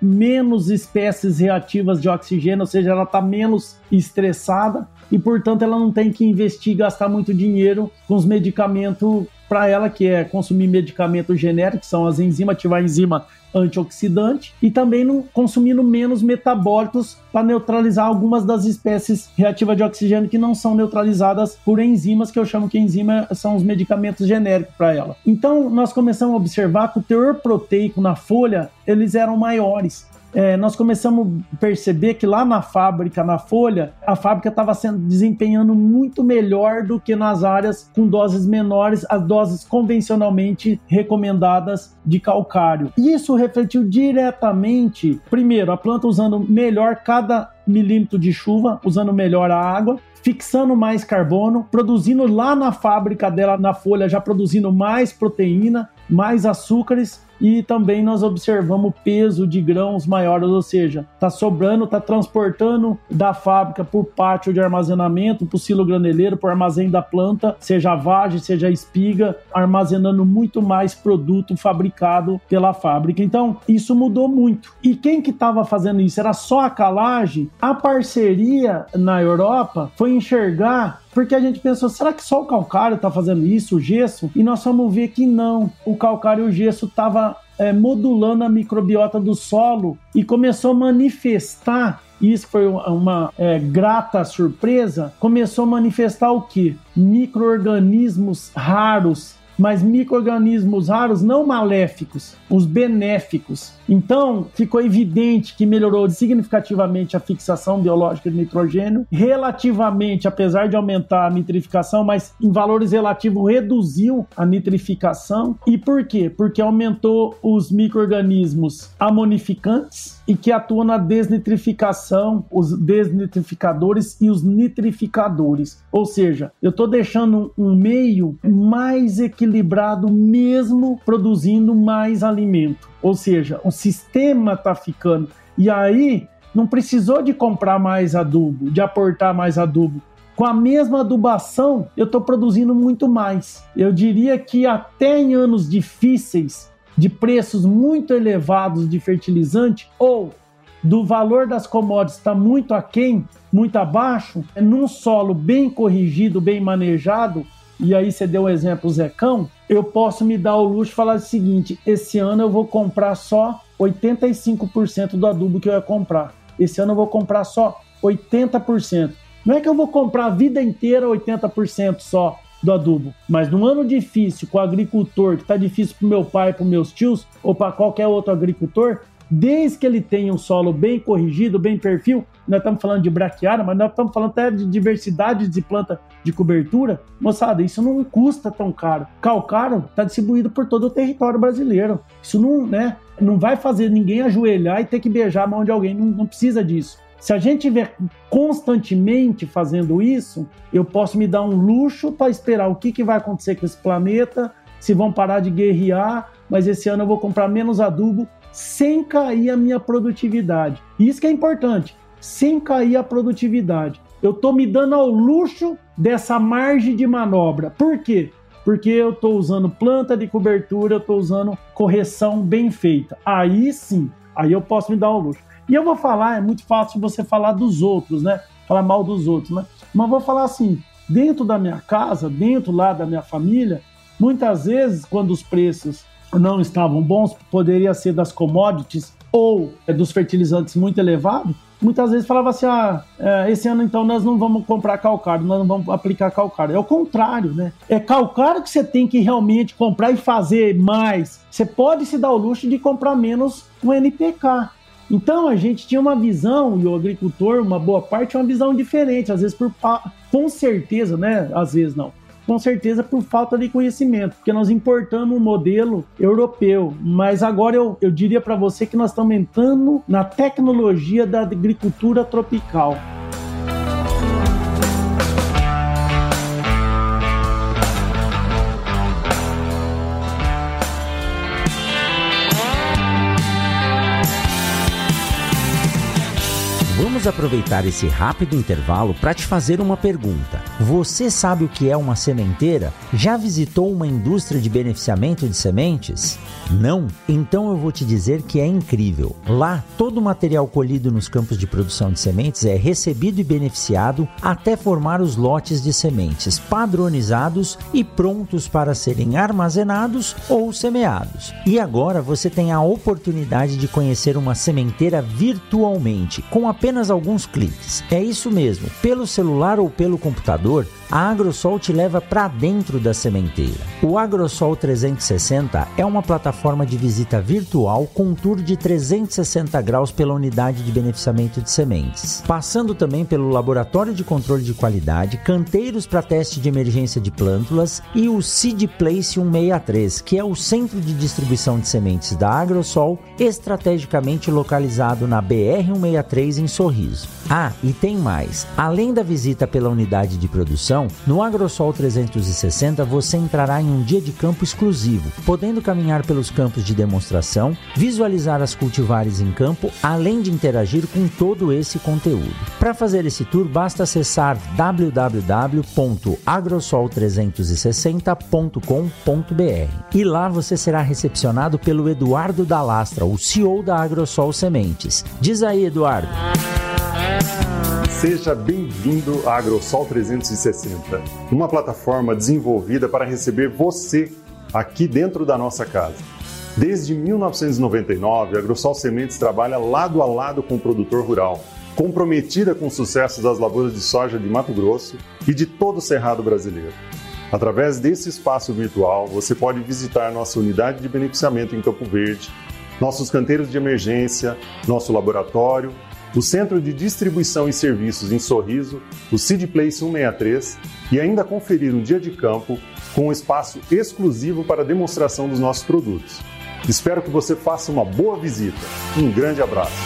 menos espécies reativas de oxigênio, ou seja, ela está menos estressada e, portanto, ela não tem que investir e gastar muito dinheiro com os medicamentos para ela, que é consumir medicamentos genéricos, são as enzimas, ativar a enzima antioxidante, e também não, consumindo menos metabólitos para neutralizar algumas das espécies reativas de oxigênio que não são neutralizadas por enzimas, que eu chamo que enzima são os medicamentos genéricos para ela. Então, nós começamos a observar que o teor proteico na folha, eles eram maiores é, nós começamos a perceber que lá na fábrica, na Folha, a fábrica estava sendo desempenhando muito melhor do que nas áreas com doses menores, as doses convencionalmente recomendadas de calcário. Isso refletiu diretamente, primeiro, a planta usando melhor cada milímetro de chuva, usando melhor a água, fixando mais carbono, produzindo lá na fábrica dela, na folha, já produzindo mais proteína, mais açúcares e também nós observamos peso de grãos maiores, ou seja, está sobrando, está transportando da fábrica para o pátio de armazenamento, para o silo graneleiro, para o armazém da planta, seja vagem, seja espiga, armazenando muito mais produto fabricado pela fábrica. Então, isso mudou muito. E quem que estava fazendo isso? Era só a calagem? A parceria na Europa foi enxergar porque a gente pensou, será que só o calcário está fazendo isso, o gesso? E nós vamos ver que não. O calcário e o gesso estavam é, modulando a microbiota do solo e começou a manifestar isso foi uma é, grata surpresa, começou a manifestar o que? Microorganismos raros mas micro-organismos raros não maléficos, os benéficos. Então, ficou evidente que melhorou significativamente a fixação biológica de nitrogênio, relativamente, apesar de aumentar a nitrificação, mas em valores relativos reduziu a nitrificação. E por quê? Porque aumentou os micro-organismos amonificantes e que atuam na desnitrificação, os desnitrificadores e os nitrificadores. Ou seja, eu estou deixando um meio mais equilibrado, mesmo produzindo mais alimento. Ou seja, o sistema está ficando. E aí, não precisou de comprar mais adubo, de aportar mais adubo. Com a mesma adubação, eu estou produzindo muito mais. Eu diria que até em anos difíceis, de preços muito elevados de fertilizante, ou do valor das commodities está muito aquém, muito abaixo, num solo bem corrigido, bem manejado, e aí você deu um exemplo, Zecão, eu posso me dar o luxo de falar o seguinte: esse ano eu vou comprar só 85% do adubo que eu ia comprar. Esse ano eu vou comprar só 80%. Não é que eu vou comprar a vida inteira 80% só do adubo, mas num ano difícil com o agricultor, que está difícil para meu pai, para meus tios ou para qualquer outro agricultor, desde que ele tenha um solo bem corrigido, bem perfil, nós estamos falando de braquiária, mas nós estamos falando até de diversidade de planta de cobertura. Moçada, isso não custa tão caro. Calcário está distribuído por todo o território brasileiro. Isso não, né, não vai fazer ninguém ajoelhar e ter que beijar a mão de alguém, não, não precisa disso. Se a gente estiver constantemente fazendo isso, eu posso me dar um luxo para esperar o que, que vai acontecer com esse planeta, se vão parar de guerrear, mas esse ano eu vou comprar menos adubo sem cair a minha produtividade. Isso que é importante, sem cair a produtividade. Eu estou me dando ao luxo dessa margem de manobra. Por quê? Porque eu estou usando planta de cobertura, eu estou usando correção bem feita. Aí sim, aí eu posso me dar ao luxo. E eu vou falar, é muito fácil você falar dos outros, né? Falar mal dos outros, né? Mas vou falar assim, dentro da minha casa, dentro lá da minha família, muitas vezes quando os preços não estavam bons, poderia ser das commodities ou é, dos fertilizantes muito elevados, muitas vezes falava assim: ah, é, esse ano então nós não vamos comprar calcário, nós não vamos aplicar calcário. É o contrário, né? É calcário que você tem que realmente comprar e fazer mais. Você pode se dar o luxo de comprar menos um NPK. Então a gente tinha uma visão, e o agricultor, uma boa parte, uma visão diferente, às vezes por com certeza, né? Às vezes não com certeza por falta de conhecimento, porque nós importamos um modelo europeu, mas agora eu, eu diria para você que nós estamos entrando na tecnologia da agricultura tropical. Aproveitar esse rápido intervalo para te fazer uma pergunta. Você sabe o que é uma sementeira? Já visitou uma indústria de beneficiamento de sementes? Não? Então eu vou te dizer que é incrível. Lá, todo o material colhido nos campos de produção de sementes é recebido e beneficiado até formar os lotes de sementes padronizados e prontos para serem armazenados ou semeados. E agora você tem a oportunidade de conhecer uma sementeira virtualmente, com apenas alguns cliques. É isso mesmo, pelo celular ou pelo computador, a Agrosol te leva para dentro da sementeira. O Agrosol 360 é uma plataforma de visita virtual com um tour de 360 graus pela unidade de beneficiamento de sementes, passando também pelo laboratório de controle de qualidade, canteiros para teste de emergência de plântulas e o Seed Place 163, que é o centro de distribuição de sementes da Agrosol, estrategicamente localizado na BR 163 em Sorriso. Ah, e tem mais. Além da visita pela unidade de produção, no AgroSol 360 você entrará em um dia de campo exclusivo, podendo caminhar pelos campos de demonstração, visualizar as cultivares em campo, além de interagir com todo esse conteúdo. Para fazer esse tour, basta acessar www.agrosol360.com.br e lá você será recepcionado pelo Eduardo Dalastra, o CEO da AgroSol Sementes. Diz aí, Eduardo. Seja bem-vindo à AgroSol 360, uma plataforma desenvolvida para receber você aqui dentro da nossa casa. Desde 1999, a AgroSol Sementes trabalha lado a lado com o produtor rural, comprometida com o sucesso das lavouras de soja de Mato Grosso e de todo o Cerrado brasileiro. Através desse espaço virtual, você pode visitar nossa unidade de beneficiamento em Campo Verde, nossos canteiros de emergência, nosso laboratório o Centro de Distribuição e Serviços em Sorriso, o Seed Place 163 e ainda conferir um dia de campo com um espaço exclusivo para demonstração dos nossos produtos. Espero que você faça uma boa visita. Um grande abraço.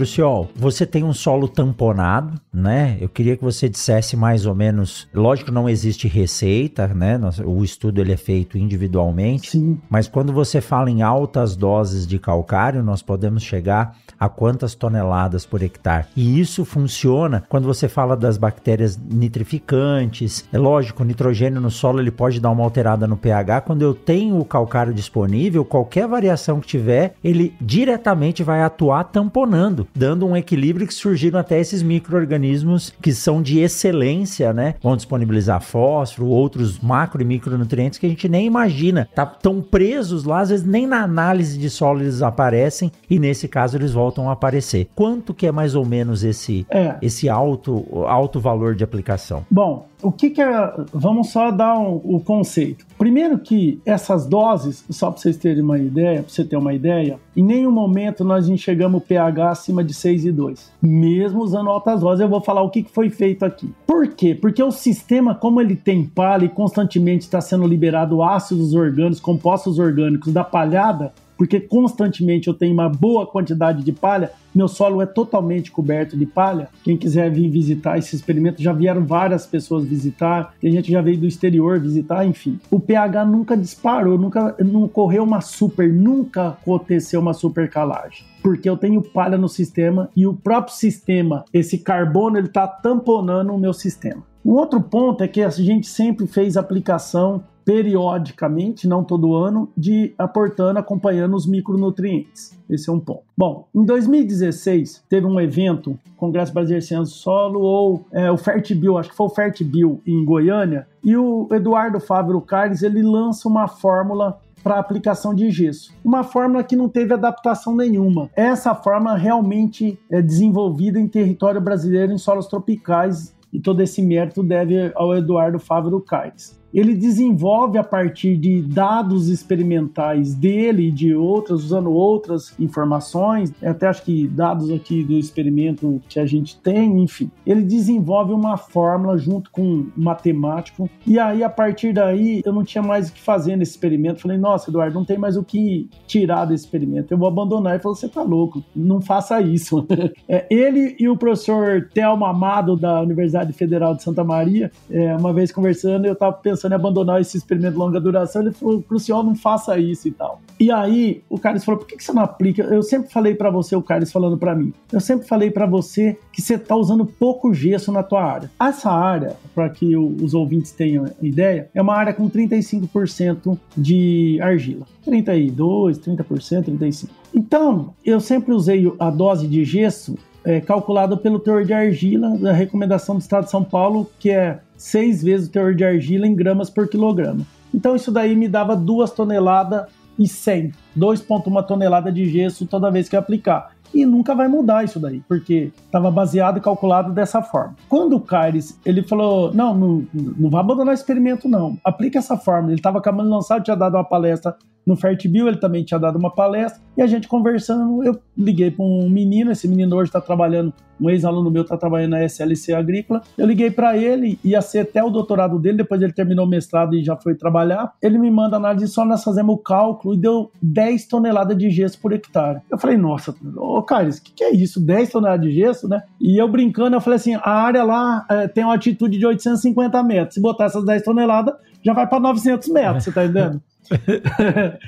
Crucial, você tem um solo tamponado, né? Eu queria que você dissesse mais ou menos. Lógico, não existe receita, né? O estudo ele é feito individualmente. Sim. Mas quando você fala em altas doses de calcário, nós podemos chegar a quantas toneladas por hectare. E isso funciona quando você fala das bactérias nitrificantes. É lógico, o nitrogênio no solo ele pode dar uma alterada no pH. Quando eu tenho o calcário disponível, qualquer variação que tiver, ele diretamente vai atuar tamponando, dando um equilíbrio que surgiram até esses micro-organismos que são de excelência, né? Vão disponibilizar fósforo, outros macro e micronutrientes que a gente nem imagina. Tá tão presos lá, às vezes nem na análise de solo eles aparecem e nesse caso eles voltam a aparecer. Quanto que é mais ou menos esse, é. esse alto, alto valor de aplicação? Bom, o que, que é. Vamos só dar um, o conceito. Primeiro que essas doses, só para vocês terem uma ideia, para você ter uma ideia, em nenhum momento nós enxergamos o pH acima de 6,2. Mesmo usando altas doses, eu vou falar o que foi feito aqui. Por quê? Porque o sistema, como ele tem palha e constantemente está sendo liberado ácidos orgânicos, compostos orgânicos da palhada, porque constantemente eu tenho uma boa quantidade de palha, meu solo é totalmente coberto de palha. Quem quiser vir visitar esse experimento, já vieram várias pessoas visitar, tem gente que já veio do exterior visitar, enfim. O pH nunca disparou, nunca não correu uma super, nunca aconteceu uma super calagem. Porque eu tenho palha no sistema e o próprio sistema, esse carbono, ele está tamponando o meu sistema. Um outro ponto é que a gente sempre fez aplicação periodicamente, não todo ano, de aportando, acompanhando os micronutrientes. Esse é um ponto. Bom, em 2016 teve um evento, Congresso Brasileiro de Ciência do Solo, ou é, o FertBio, acho que foi o FertBio em Goiânia, e o Eduardo Fábio Caires, ele lança uma fórmula para aplicação de gesso. Uma fórmula que não teve adaptação nenhuma. Essa fórmula realmente é desenvolvida em território brasileiro em solos tropicais e todo esse mérito deve ao Eduardo Fávero Caires ele desenvolve a partir de dados experimentais dele e de outras, usando outras informações, até acho que dados aqui do experimento que a gente tem, enfim. Ele desenvolve uma fórmula junto com um matemático, e aí a partir daí eu não tinha mais o que fazer nesse experimento. Falei, nossa, Eduardo, não tem mais o que tirar desse experimento, eu vou abandonar. Ele falou, você tá louco, não faça isso. é, ele e o professor Thelma Amado, da Universidade Federal de Santa Maria, é, uma vez conversando, eu tava pensando pensando em abandonar esse experimento de longa duração, ele falou, Crucial, não faça isso e tal. E aí, o Carlos falou, por que, que você não aplica? Eu sempre falei para você, o Carlos falando para mim, eu sempre falei para você que você tá usando pouco gesso na tua área. Essa área, para que os ouvintes tenham ideia, é uma área com 35% de argila. 32, 30%, 35%. Então, eu sempre usei a dose de gesso é, calculado pelo teor de argila da recomendação do Estado de São Paulo, que é seis vezes o teor de argila em gramas por quilograma. Então isso daí me dava duas toneladas e 100, 2,1 tonelada de gesso toda vez que eu aplicar. E nunca vai mudar isso daí, porque estava baseado e calculado dessa forma. Quando o Caires, ele falou, não, não, não vai abandonar o experimento não, aplica essa fórmula. Ele estava acabando de lançar, tinha dado uma palestra no Fertbil, ele também tinha dado uma palestra, e a gente conversando, eu liguei para um menino, esse menino hoje está trabalhando, um ex-aluno meu está trabalhando na SLC Agrícola, eu liguei para ele, ia ser até o doutorado dele, depois ele terminou o mestrado e já foi trabalhar, ele me manda análise, só nós fazemos o cálculo, e deu 10 toneladas de gesso por hectare. Eu falei, nossa, ô Carlos, o que, que é isso, 10 toneladas de gesso, né? E eu brincando, eu falei assim, a área lá é, tem uma altitude de 850 metros, se botar essas 10 toneladas, já vai para 900 metros, você tá entendendo?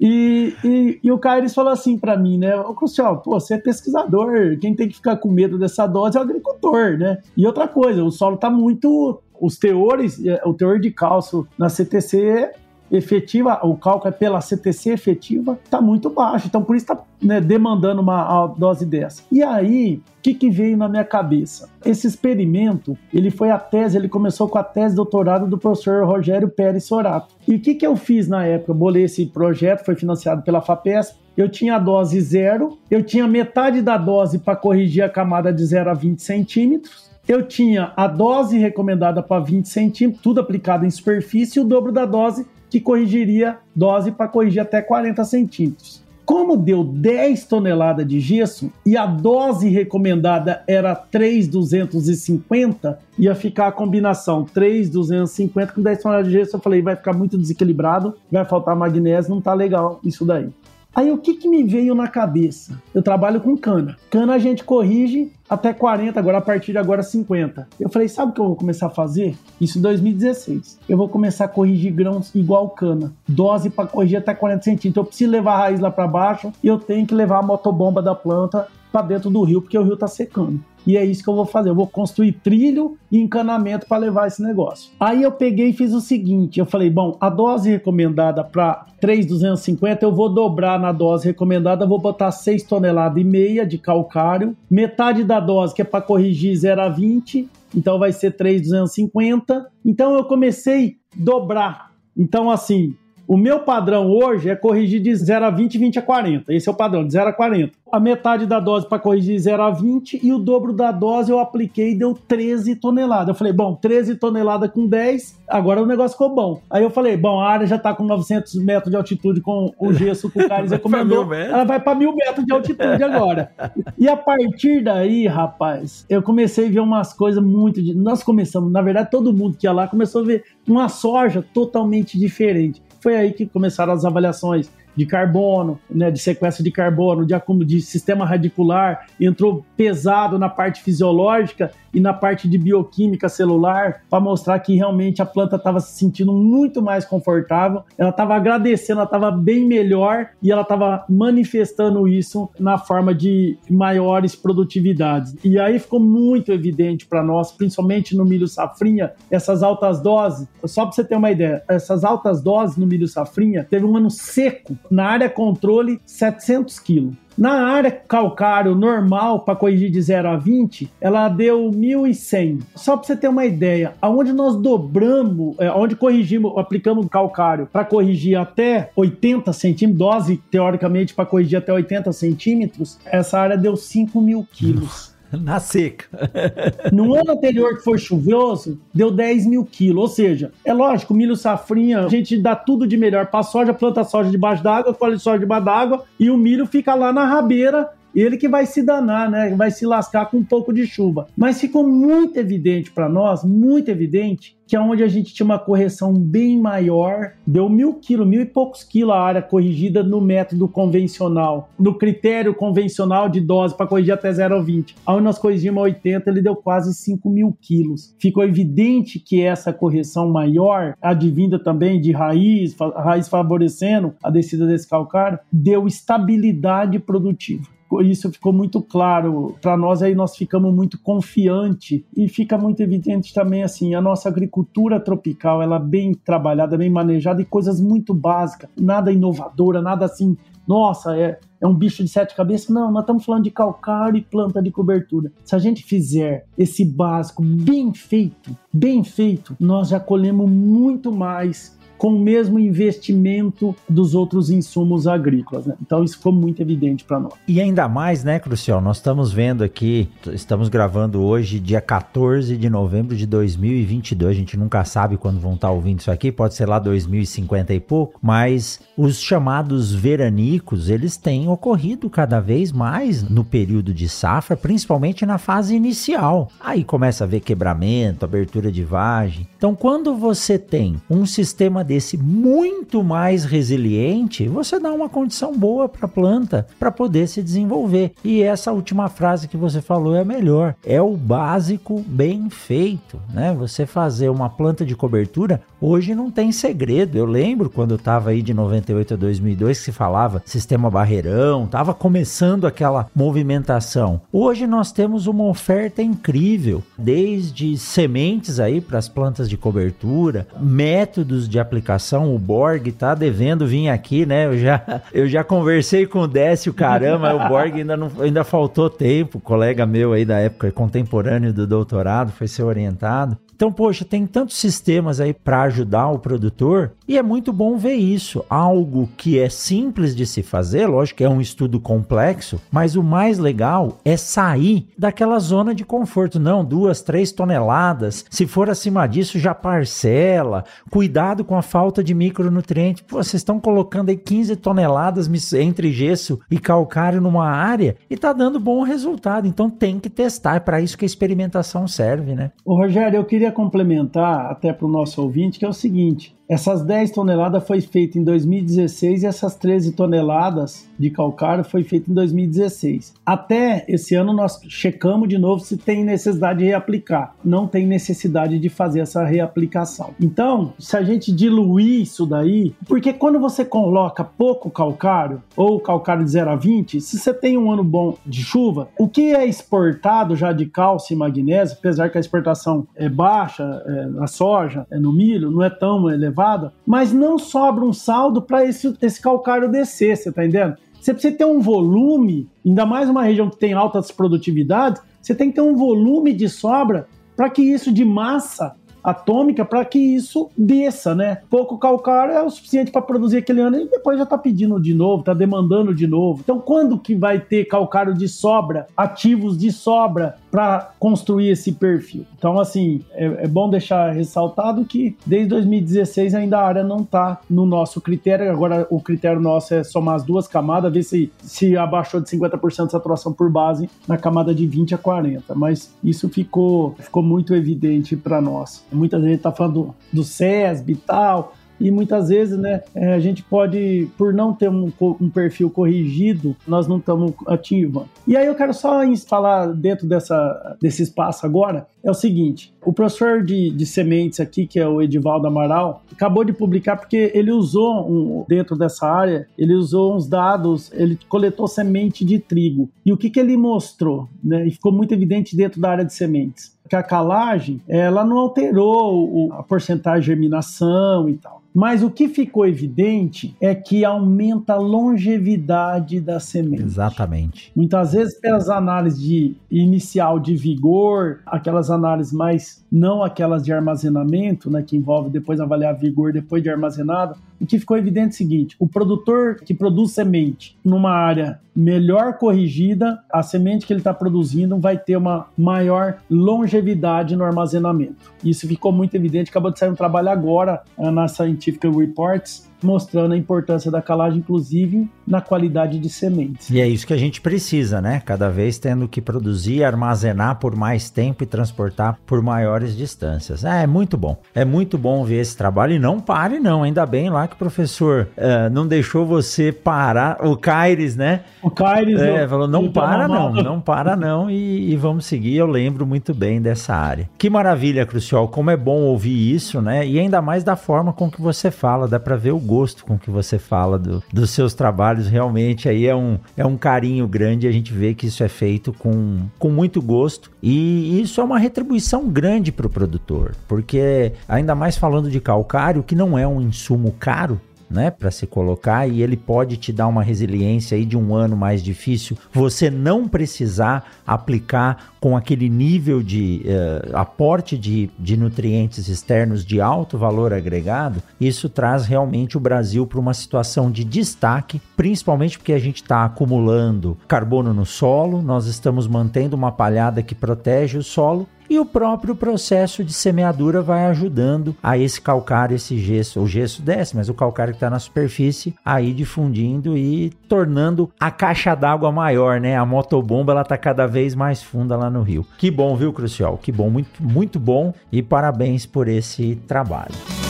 e, e, e, o Caires falou assim para mim, né? Ô, Crucial, pô, você é pesquisador, quem tem que ficar com medo dessa dose é o agricultor, né? E outra coisa, o solo tá muito. Os teores, é, o teor de cálcio na CTC efetiva, o cálculo é pela CTC efetiva, está muito baixo. Então, por isso está né, demandando uma dose dessa. E aí, o que, que, veio na minha cabeça? Esse experimento, ele foi a tese, ele começou com a tese de doutorado do professor Rogério Pérez Sorato. E o que, que eu fiz na época? Eu bolei esse projeto, foi financiado pela FAPESP. Eu tinha a dose zero, eu tinha metade da dose para corrigir a camada de 0 a 20 centímetros, eu tinha a dose recomendada para 20 centímetros, tudo aplicado em superfície, e o dobro da dose que corrigiria dose para corrigir até 40 centímetros. Como deu 10 toneladas de gesso e a dose recomendada era 3,250, ia ficar a combinação 3,250 com 10 toneladas de gesso. Eu falei, vai ficar muito desequilibrado, vai faltar magnésio, não tá legal isso daí. Aí o que, que me veio na cabeça? Eu trabalho com cana. Cana a gente corrige até 40, agora a partir de agora 50. Eu falei, sabe o que eu vou começar a fazer? Isso em 2016. Eu vou começar a corrigir grãos igual cana. Dose para corrigir até 40 centímetros. Eu preciso levar a raiz lá para baixo e eu tenho que levar a motobomba da planta para dentro do rio, porque o rio está secando. E é isso que eu vou fazer. Eu vou construir trilho e encanamento para levar esse negócio. Aí eu peguei e fiz o seguinte: eu falei, bom, a dose recomendada para 3,250 eu vou dobrar na dose recomendada, vou botar 6 toneladas e meia de calcário, metade da dose que é para corrigir 0 a 20, então vai ser 3,250. Então eu comecei a dobrar. Então assim, O meu padrão hoje é corrigir de 0 a 20, 20 a 40. Esse é o padrão, de 0 a 40. A metade da dose para corrigir de 0 a 20 e o dobro da dose eu apliquei e deu 13 toneladas. Eu falei, bom, 13 toneladas com 10, agora o negócio ficou bom. Aí eu falei, bom, a área já está com 900 metros de altitude com o gesso que o Carlos recomendou. ela vai para mil metros de altitude agora. E a partir daí, rapaz, eu comecei a ver umas coisas muito. De... Nós começamos, na verdade, todo mundo que ia lá começou a ver uma soja totalmente diferente. Foi aí que começaram as avaliações de carbono, né, de sequência de carbono, de acúmulo de sistema radicular, entrou pesado na parte fisiológica e na parte de bioquímica celular para mostrar que realmente a planta estava se sentindo muito mais confortável, ela estava agradecendo, ela estava bem melhor e ela estava manifestando isso na forma de maiores produtividades. E aí ficou muito evidente para nós, principalmente no milho safrinha, essas altas doses. Só para você ter uma ideia, essas altas doses no milho safrinha teve um ano seco na área controle 700 quilos. Na área calcário normal, para corrigir de 0 a 20, ela deu 1.100. Só para você ter uma ideia, aonde nós dobramos, é, onde corrigimos, aplicamos calcário para corrigir até 80 centímetros, dose teoricamente para corrigir até 80 centímetros, essa área deu 5 mil quilos. Na seca. No ano anterior que foi chuvoso, deu 10 mil quilos. Ou seja, é lógico, milho safrinha, a gente dá tudo de melhor para soja, planta soja debaixo d'água, colhe soja debaixo d'água e o milho fica lá na rabeira ele que vai se danar, né? Vai se lascar com um pouco de chuva. Mas ficou muito evidente para nós, muito evidente, que é onde a gente tinha uma correção bem maior, deu mil quilos, mil e poucos quilos a área corrigida no método convencional, no critério convencional de dose para corrigir até 0,20. Onde nós corrigimos 80, ele deu quase 5 mil quilos. Ficou evidente que essa correção maior, advinda também de raiz, raiz favorecendo a descida desse calcário, deu estabilidade produtiva isso ficou muito claro para nós aí nós ficamos muito confiante e fica muito evidente também assim a nossa agricultura tropical ela é bem trabalhada bem manejada e coisas muito básicas nada inovadora nada assim nossa é é um bicho de sete cabeças. Não, nós estamos falando de calcário e planta de cobertura. Se a gente fizer esse básico bem feito, bem feito, nós já colhemos muito mais com o mesmo investimento dos outros insumos agrícolas. Né? Então isso ficou muito evidente para nós. E ainda mais, né, Crucial? Nós estamos vendo aqui, estamos gravando hoje, dia 14 de novembro de 2022. A gente nunca sabe quando vão estar ouvindo isso aqui, pode ser lá 2050 e pouco, mas os chamados veranicos, eles têm ocorrido cada vez mais no período de safra, principalmente na fase inicial. Aí começa a ver quebramento, abertura de vagem. Então, quando você tem um sistema desse muito mais resiliente, você dá uma condição boa para a planta para poder se desenvolver. E essa última frase que você falou é a melhor. É o básico bem feito, né? Você fazer uma planta de cobertura hoje não tem segredo. Eu lembro quando eu estava aí de 98 a 2002 que se falava sistema barreirão, tava começando aquela movimentação. Hoje nós temos uma oferta incrível, desde sementes aí para as plantas de cobertura, métodos de aplicação aplicação, o Borg tá devendo vir aqui, né? Eu já, eu já conversei com o Décio, caramba, o Borg ainda, não, ainda faltou tempo, colega meu aí da época, contemporâneo do doutorado, foi ser orientado. Então, poxa, tem tantos sistemas aí para ajudar o produtor e é muito bom ver isso. Algo que é simples de se fazer, lógico que é um estudo complexo, mas o mais legal é sair daquela zona de conforto. Não, duas, três toneladas. Se for acima disso, já parcela. Cuidado com a falta de micronutrientes. Vocês estão colocando aí 15 toneladas entre gesso e calcário numa área e tá dando bom resultado. Então tem que testar. É para isso que a experimentação serve, né? Ô, Rogério, eu queria complementar até para o nosso ouvinte que é o seguinte: essas 10 toneladas foi feita em 2016 e essas 13 toneladas de calcário foi feita em 2016. Até esse ano nós checamos de novo se tem necessidade de reaplicar. Não tem necessidade de fazer essa reaplicação. Então, se a gente diluir isso daí, porque quando você coloca pouco calcário ou calcário de 0 a 20, se você tem um ano bom de chuva, o que é exportado já de cálcio e magnésio, apesar que a exportação é baixa é, na soja, é no milho, não é tão elevada mas não sobra um saldo para esse, esse calcário descer, você está entendendo? Você precisa ter um volume, ainda mais uma região que tem altas produtividades, você tem que ter um volume de sobra para que isso de massa atômica para que isso desça, né? Pouco calcário é o suficiente para produzir aquele ano e depois já está pedindo de novo, está demandando de novo. Então, quando que vai ter calcário de sobra, ativos de sobra para construir esse perfil? Então, assim, é, é, bom deixar ressaltado que desde 2016 ainda a área não está no nosso critério. Agora, o critério nosso é somar as duas camadas, ver se, se abaixou de 50% de saturação por base na camada de 20 a 40. Mas isso ficou, ficou muito evidente para nós. Muita gente está falando do, SESB e tal, e muitas vezes, né, é, a gente pode, por não ter um, um perfil corrigido, nós não estamos ativando. E aí eu quero só falar dentro dessa, desse espaço agora, é o seguinte, o professor de, de sementes aqui, que é o Edivaldo Amaral, acabou de publicar porque ele usou, um, dentro dessa área, ele usou uns dados, ele coletou semente de trigo. E o que, que ele mostrou? Né, e ficou muito evidente dentro da área de sementes que a calagem ela não alterou a porcentagem de germinação e tal. Mas o que ficou evidente é que aumenta a longevidade da semente. Exatamente. Muitas vezes, pelas análises de inicial de vigor, aquelas análises mais não aquelas de armazenamento, né, que envolve depois avaliar vigor depois de armazenado, o que ficou evidente é o seguinte: o produtor que produz semente numa área melhor corrigida, a semente que ele está produzindo vai ter uma maior longevidade no armazenamento. Isso ficou muito evidente. Acabou de sair um trabalho agora eh, na Scientific Reports mostrando a importância da calagem, inclusive na qualidade de sementes. E é isso que a gente precisa, né? Cada vez tendo que produzir, armazenar por mais tempo e transportar por maiores distâncias. É, é muito bom. É muito bom ver esse trabalho e não pare, não. Ainda bem lá que o professor uh, não deixou você parar. O Caires, né? O Caires. É, falou: não para, não, não para, não. E, e, vamos seguir. Eu lembro muito bem dessa área. Que maravilha, Crucial. Como é bom ouvir isso, né? E ainda mais da forma com que você fala. Dá para ver o gosto com que você fala do, dos seus trabalhos. Realmente aí é um, é um carinho grande. A gente vê que isso é feito com, com muito gosto. E isso é uma retribuição grande para o produtor. Porque, ainda mais falando de calcário, que não é um insumo caro, né, para se colocar e ele pode te dar uma resiliência aí de um ano mais difícil, você não precisar aplicar com aquele nível de uh, aporte de, de nutrientes externos de alto valor agregado, isso traz realmente o Brasil para uma situação de destaque, principalmente porque a gente está acumulando carbono no solo, nós estamos mantendo uma palhada que protege o solo e o próprio processo de semeadura vai ajudando a esse calcário, esse gesso. O gesso desce, mas o calcário que está na superfície aí difundindo e tornando a caixa d'água maior, né? A motobomba ela tá cada vez mais funda lá no rio. Que bom, viu, Crucial? Que bom, muito, muito bom e parabéns por esse trabalho.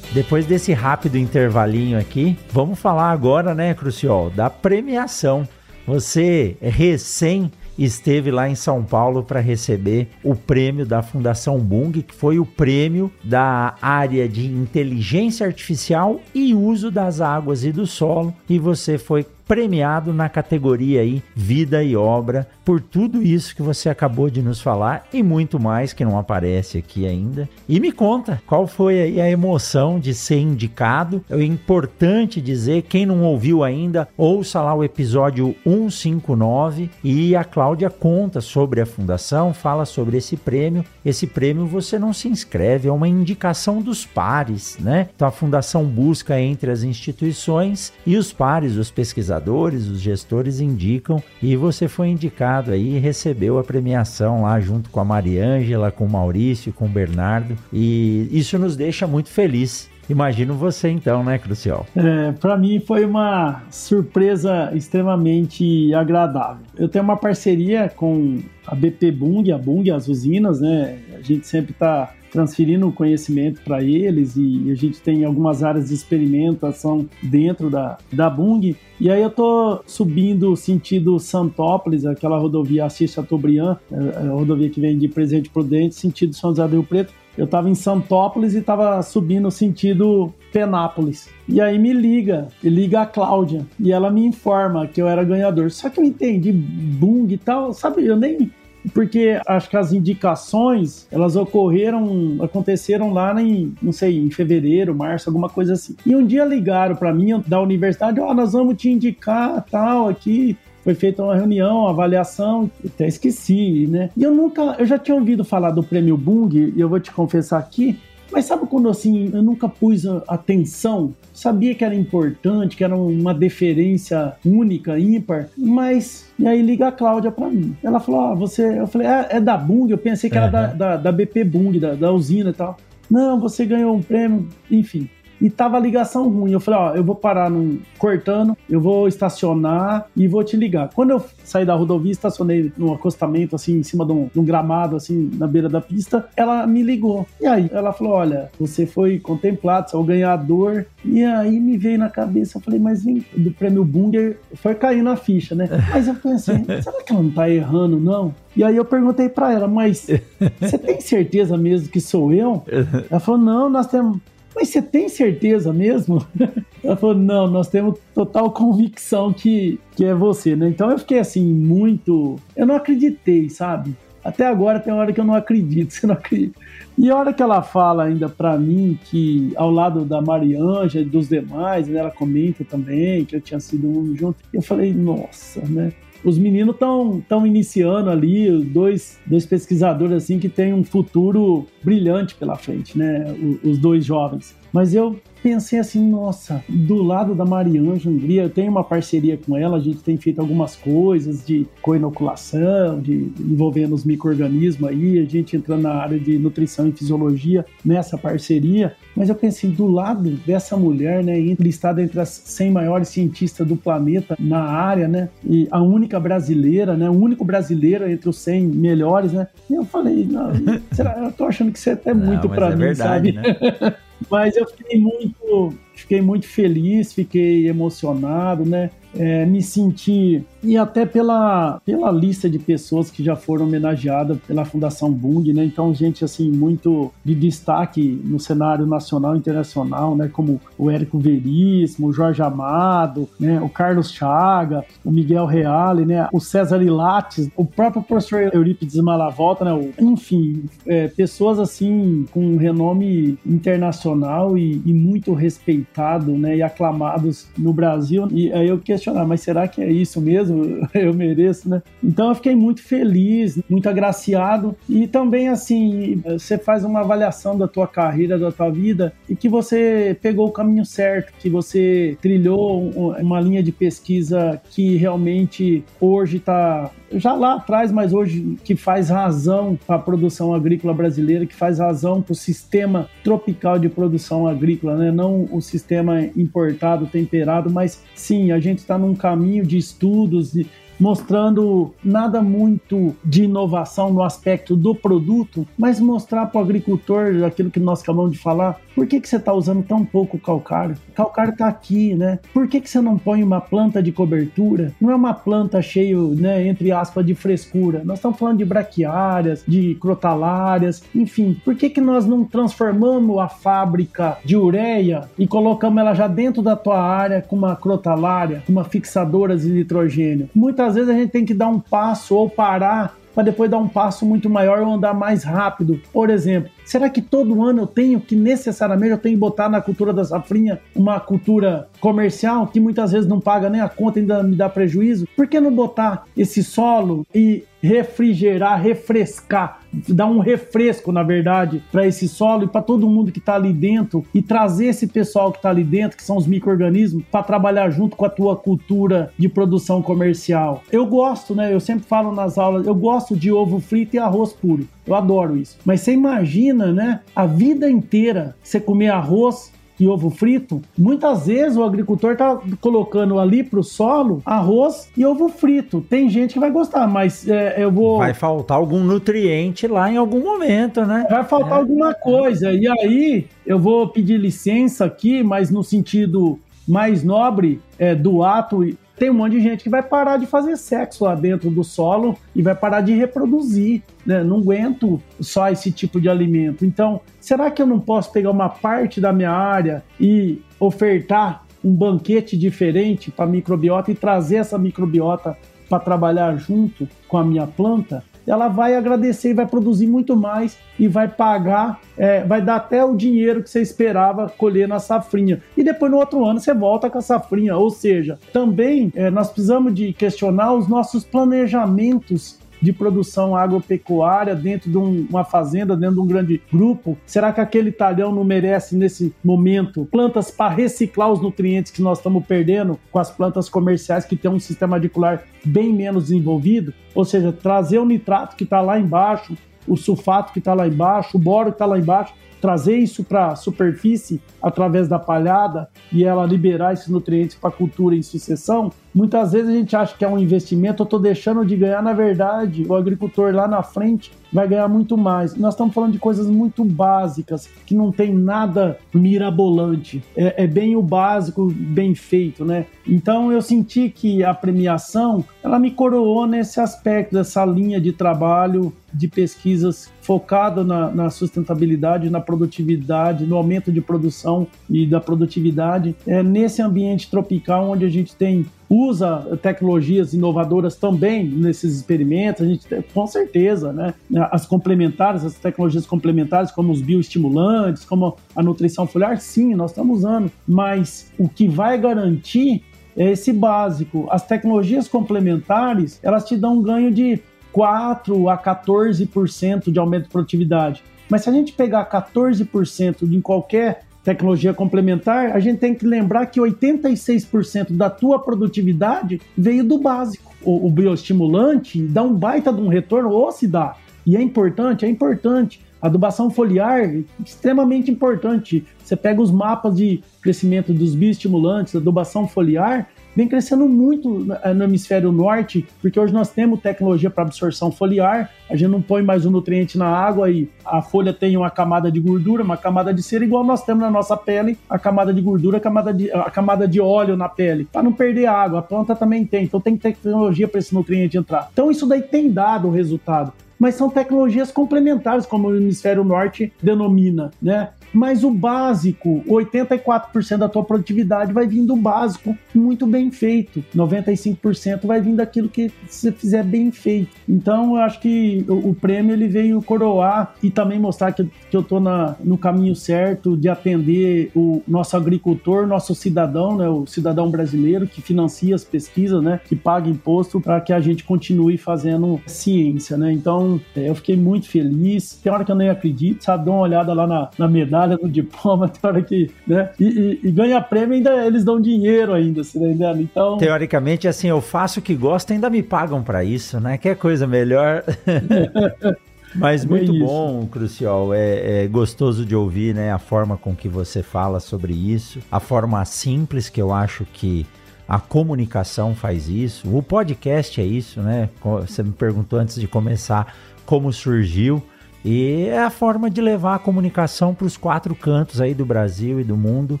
Depois desse rápido intervalinho aqui, vamos falar agora, né, Crucial, da premiação. Você recém esteve lá em São Paulo para receber o prêmio da Fundação Bung, que foi o prêmio da área de inteligência artificial e uso das águas e do solo, e você foi premiado na categoria aí Vida e Obra por tudo isso que você acabou de nos falar e muito mais que não aparece aqui ainda. E me conta, qual foi aí a emoção de ser indicado? É importante dizer, quem não ouviu ainda, ouça lá o episódio 159 e a Cláudia conta sobre a fundação, fala sobre esse prêmio. Esse prêmio você não se inscreve, é uma indicação dos pares, né? Então a fundação busca entre as instituições e os pares, os pesquisadores, os gestores indicam e você foi indicado aí e recebeu a premiação lá junto com a Mariângela, com o Maurício, com o Bernardo e isso nos deixa muito feliz. Imagino você então, né, Crucial? É, para mim foi uma surpresa extremamente agradável. Eu tenho uma parceria com a BP Bung, a Bung, as usinas, né? A gente sempre está transferindo conhecimento para eles e a gente tem algumas áreas de experimentação dentro da, da Bung. E aí eu tô subindo sentido Santópolis, aquela rodovia Assis Chateaubriand, é, a rodovia que vem de Presidente Prudente, sentido São José do Rio Preto. Eu estava em Santópolis e estava subindo sentido Penápolis. E aí me liga, liga a Cláudia, e ela me informa que eu era ganhador. Só que eu entendi Bung e tal, sabe? Eu nem porque acho que as indicações elas ocorreram, aconteceram lá em, não sei, em fevereiro, março, alguma coisa assim. E um dia ligaram para mim da universidade, ó, oh, nós vamos te indicar tal aqui. Foi feita uma reunião, uma avaliação, até esqueci, né? E eu nunca, eu já tinha ouvido falar do prêmio Bung, e eu vou te confessar aqui, mas sabe quando assim, eu nunca pus atenção? Sabia que era importante, que era uma deferência única, ímpar, mas. E aí liga a Cláudia para mim. Ela falou: ah, você. Eu falei: é, é da Bung? Eu pensei que era da, da, da, BP Bung, da, da usina e tal. Não, você ganhou um prêmio, enfim e tava a ligação ruim. Eu falei, ó, eu vou parar num, cortando, eu vou estacionar e vou te ligar. Quando eu saí da rodovia, estacionei no acostamento, assim, em cima de um, de um, gramado, assim, na beira da pista, ela me ligou. E aí, ela falou, olha, você foi contemplado, você é o ganhador. E aí me veio na cabeça, eu falei, mas vem do prêmio Bunger, foi cair na ficha, né? Mas eu pensei, será que ela não tá errando, não? E aí eu perguntei para ela, mas você tem certeza mesmo que sou eu? Ela falou, não, nós temos mas você tem certeza mesmo? Ela falou, não, nós temos total convicção que, que é você, né? Então eu fiquei assim, muito. Eu não acreditei, sabe? Até agora tem hora que eu não acredito, você não acredita. E a hora que ela fala ainda para mim que ao lado da Marianja e dos demais, né, ela comenta também que eu tinha sido um junto, eu falei, nossa, né? Os meninos estão tão iniciando ali, dois, dois pesquisadores assim que têm um futuro brilhante pela frente, né? Os, os dois jovens. Mas eu pensei assim, nossa, do lado da Mariângela Hungria, eu tenho uma parceria com ela, a gente tem feito algumas coisas de coinoculação, de envolvendo os micro-organismos aí, a gente entrando na área de nutrição e fisiologia nessa parceria, mas eu pensei, do lado dessa mulher, né, listada entre as 100 maiores cientistas do planeta na área, né, e a única brasileira, né, o único brasileiro entre os 100 melhores, né, e eu falei, não, será, eu tô achando que isso é até muito para é mim, verdade, sabe? Né? Mas eu fiquei muito, fiquei muito feliz, fiquei emocionado, né? É, me senti e até pela, pela lista de pessoas que já foram homenageadas pela Fundação Bung, né? Então, gente, assim, muito de destaque no cenário nacional e internacional, né? Como o Érico Veríssimo, o Jorge Amado, né? O Carlos Chaga, o Miguel Reale, né? O César Ilates, o próprio professor Eurípides Malavolta, né? Enfim, é, pessoas, assim, com renome internacional e, e, muito respeitado, né? E aclamados no Brasil. E aí eu questionar, mas será que é isso mesmo? eu mereço, né? Então eu fiquei muito feliz, muito agraciado e também assim, você faz uma avaliação da tua carreira, da tua vida e que você pegou o caminho certo, que você trilhou uma linha de pesquisa que realmente hoje está já lá atrás, mas hoje que faz razão para a produção agrícola brasileira, que faz razão para o sistema tropical de produção agrícola, né? não o sistema importado, temperado, mas sim, a gente está num caminho de estudos, de mostrando nada muito de inovação no aspecto do produto, mas mostrar para o agricultor aquilo que nós acabamos de falar. Por que, que você está usando tão pouco calcário? Calcário está aqui, né? Por que, que você não põe uma planta de cobertura? Não é uma planta cheio, né, entre aspas, de frescura. Nós estamos falando de braquiárias, de crotalárias, enfim. Por que, que nós não transformamos a fábrica de ureia e colocamos ela já dentro da tua área com uma crotalária, com uma fixadora de nitrogênio? Muitas vezes a gente tem que dar um passo ou parar para depois dar um passo muito maior ou andar mais rápido. Por exemplo, será que todo ano eu tenho que necessariamente eu tenho que botar na cultura da safrinha uma cultura comercial que muitas vezes não paga nem a conta e ainda me dá prejuízo? Por que não botar esse solo e refrigerar, refrescar, dar um refresco, na verdade, para esse solo e para todo mundo que está ali dentro e trazer esse pessoal que está ali dentro, que são os micro-organismos, para trabalhar junto com a tua cultura de produção comercial. Eu gosto, né? Eu sempre falo nas aulas, eu gosto de ovo frito e arroz puro. Eu adoro isso. Mas você imagina, né? A vida inteira você comer arroz e ovo frito, muitas vezes o agricultor está colocando ali para o solo arroz e ovo frito. Tem gente que vai gostar, mas é, eu vou. Vai faltar algum nutriente lá em algum momento, né? Vai faltar é. alguma coisa. E aí eu vou pedir licença aqui, mas no sentido mais nobre é, do ato tem um monte de gente que vai parar de fazer sexo lá dentro do solo e vai parar de reproduzir. Né? Não aguento só esse tipo de alimento. Então, será que eu não posso pegar uma parte da minha área e ofertar um banquete diferente para a microbiota e trazer essa microbiota para trabalhar junto com a minha planta? Ela vai agradecer e vai produzir muito mais e vai pagar, é, vai dar até o dinheiro que você esperava colher na safrinha. E depois no outro ano você volta com a safrinha. Ou seja, também é, nós precisamos de questionar os nossos planejamentos de produção agropecuária dentro de um, uma fazenda, dentro de um grande grupo? Será que aquele talhão não merece, nesse momento, plantas para reciclar os nutrientes que nós estamos perdendo com as plantas comerciais que têm um sistema radicular bem menos desenvolvido? Ou seja, trazer o nitrato que está lá embaixo, o sulfato que está lá embaixo, o boro que está lá embaixo, trazer isso para a superfície através da palhada e ela liberar esses nutrientes para a cultura em sucessão, muitas vezes a gente acha que é um investimento, eu estou deixando de ganhar, na verdade, o agricultor lá na frente vai ganhar muito mais. Nós estamos falando de coisas muito básicas, que não tem nada mirabolante. É, é, bem o básico, bem feito, né? Então eu senti que a premiação, ela me coroou nesse aspecto, dessa linha de trabalho de pesquisas focada na, na sustentabilidade, na produtividade, no aumento de produção e da produtividade. É nesse ambiente tropical onde a gente tem usa tecnologias inovadoras também nesses experimentos, a gente com certeza, né? As complementares, as tecnologias complementares, como os bioestimulantes, como a nutrição foliar, sim, nós estamos usando, mas o que vai garantir é esse básico. As tecnologias complementares, elas te dão um ganho de 4 a 14% de aumento de produtividade. Mas se a gente pegar 14% de qualquer tecnologia complementar, a gente tem que lembrar que 86% da tua produtividade veio do básico. O, o bioestimulante dá um baita de um retorno, ou se dá. E é importante, é importante. Adubação foliar, extremamente importante. Você pega os mapas de crescimento dos bioestimulantes, adubação foliar, vem crescendo muito no hemisfério norte, porque hoje nós temos tecnologia para absorção foliar, a gente não põe mais o nutriente na água e a folha tem uma camada de gordura, uma camada de cera, igual nós temos na nossa pele, a camada de gordura, a camada de, a camada de óleo na pele, para não perder água. A planta também tem, então tem tecnologia para esse nutriente entrar. Então isso daí tem dado resultado mas são tecnologias complementares, como o hemisfério norte denomina, né? Mas o básico, 84% da tua produtividade vai vir do básico muito bem feito. 95% vai vir daquilo que você fizer bem feito. Então, eu acho que o, prêmio ele veio coroar e também mostrar que, que eu estou no caminho certo de atender o nosso agricultor, nosso cidadão, né, o cidadão brasileiro que financia as pesquisas, né, que paga imposto para que a gente continue fazendo ciência, né? Então, é, eu fiquei muito feliz. Tem hora que eu nem acredito, sabe? Dá uma olhada lá na, na medalha, no diploma, tem hora que, né? E, e, e ganha prêmio ainda, eles dão dinheiro ainda, você tá entendendo? Então... Teoricamente, assim, eu faço o que gosto ainda me pagam para isso, né? Que é coisa melhor... Mas muito bom, Crucial. É, é, gostoso de ouvir, né? A forma com que você fala sobre isso, a forma simples que eu acho que a comunicação faz isso, o podcast é isso, né? Você me perguntou antes de começar como surgiu. E é a forma de levar a comunicação para os quatro cantos aí do Brasil e do mundo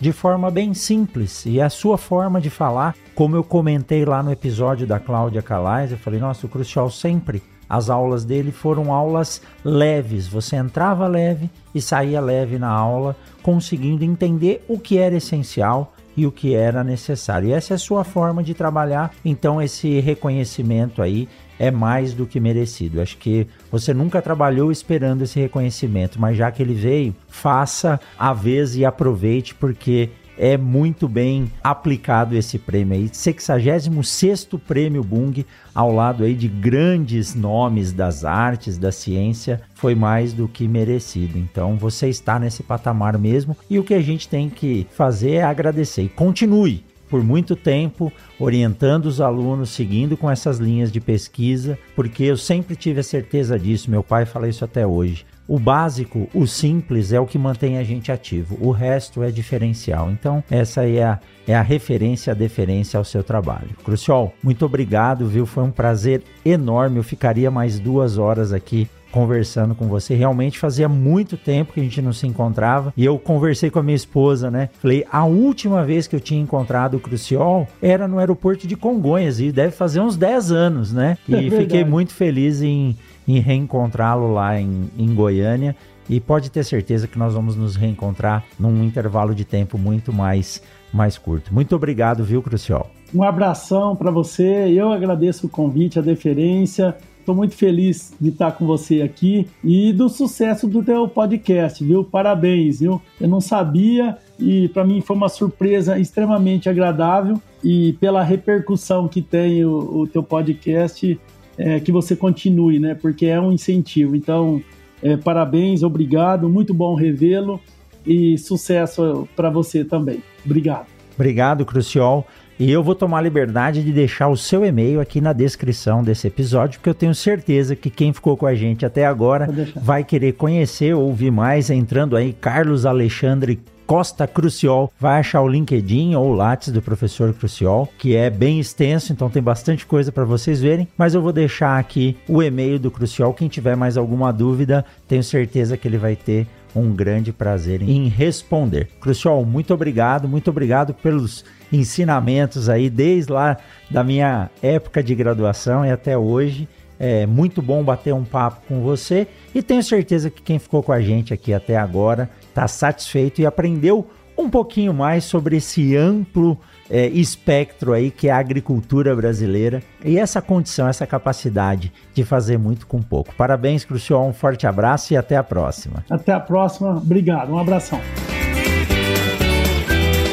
de forma bem simples. E a sua forma de falar, como eu comentei lá no episódio da Cláudia Calais, eu falei, nossa, o Crucial sempre as aulas dele foram aulas leves. Você entrava leve e saía leve na aula, conseguindo entender o que era essencial e o que era necessário. E essa é a sua forma de trabalhar. Então esse reconhecimento aí é mais do que merecido. Acho que você nunca trabalhou esperando esse reconhecimento, mas já que ele veio, faça a vez e aproveite porque é muito bem aplicado esse prêmio aí. 66 prêmio Bung, ao lado aí de grandes nomes das artes, da ciência, foi mais do que merecido. Então você está nesse patamar mesmo e o que a gente tem que fazer é agradecer. E continue por muito tempo orientando os alunos, seguindo com essas linhas de pesquisa, porque eu sempre tive a certeza disso, meu pai fala isso até hoje. O básico, o simples, é o que mantém a gente ativo. O resto é diferencial. Então, essa é a, é a referência, a deferência ao seu trabalho. Crucial, muito obrigado, viu? Foi um prazer enorme. Eu ficaria mais duas horas aqui conversando com você. Realmente fazia muito tempo que a gente não se encontrava. E eu conversei com a minha esposa, né? Falei, a última vez que eu tinha encontrado o Cruciol era no aeroporto de Congonhas, e deve fazer uns 10 anos, né? E é fiquei muito feliz em em reencontrá-lo lá em, em Goiânia. E pode ter certeza que nós vamos nos reencontrar num intervalo de tempo muito mais, mais curto. Muito obrigado, viu, Crucial? Um abração para você. Eu agradeço o convite, a deferência. Estou muito feliz de estar com você aqui e do sucesso do teu podcast, viu? Parabéns, viu? Eu não sabia e para mim foi uma surpresa extremamente agradável e pela repercussão que tem o, o teu podcast, é, que você continue, né? Porque é um incentivo. Então, é, parabéns, obrigado, muito bom revê-lo e sucesso para você também. Obrigado. Obrigado, Cruciol. E eu vou tomar a liberdade de deixar o seu e-mail aqui na descrição desse episódio, porque eu tenho certeza que quem ficou com a gente até agora vai querer conhecer, ouvir mais, entrando aí Carlos Alexandre Costa Cruciol. Vai achar o LinkedIn ou o Lattes do professor Cruciol, que é bem extenso, então tem bastante coisa para vocês verem. Mas eu vou deixar aqui o e-mail do Cruciol. Quem tiver mais alguma dúvida, tenho certeza que ele vai ter um grande prazer em responder. Crucial, muito obrigado, muito obrigado pelos ensinamentos aí, desde lá da minha época de graduação e até hoje. É muito bom bater um papo com você e tenho certeza que quem ficou com a gente aqui até agora está satisfeito e aprendeu um pouquinho mais sobre esse amplo é, espectro aí que é a agricultura brasileira e essa condição, essa capacidade de fazer muito com pouco. Parabéns, Crucial, um forte abraço e até a próxima. Até a próxima, obrigado, um abração.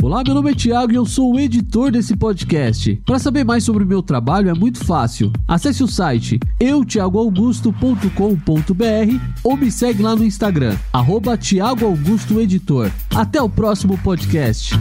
Olá, meu nome é Thiago e eu sou o editor desse podcast. Para saber mais sobre o meu trabalho é muito fácil. Acesse o site eutiagoaugusto.com.br ou me segue lá no Instagram, arroba Augusto Editor. Até o próximo podcast.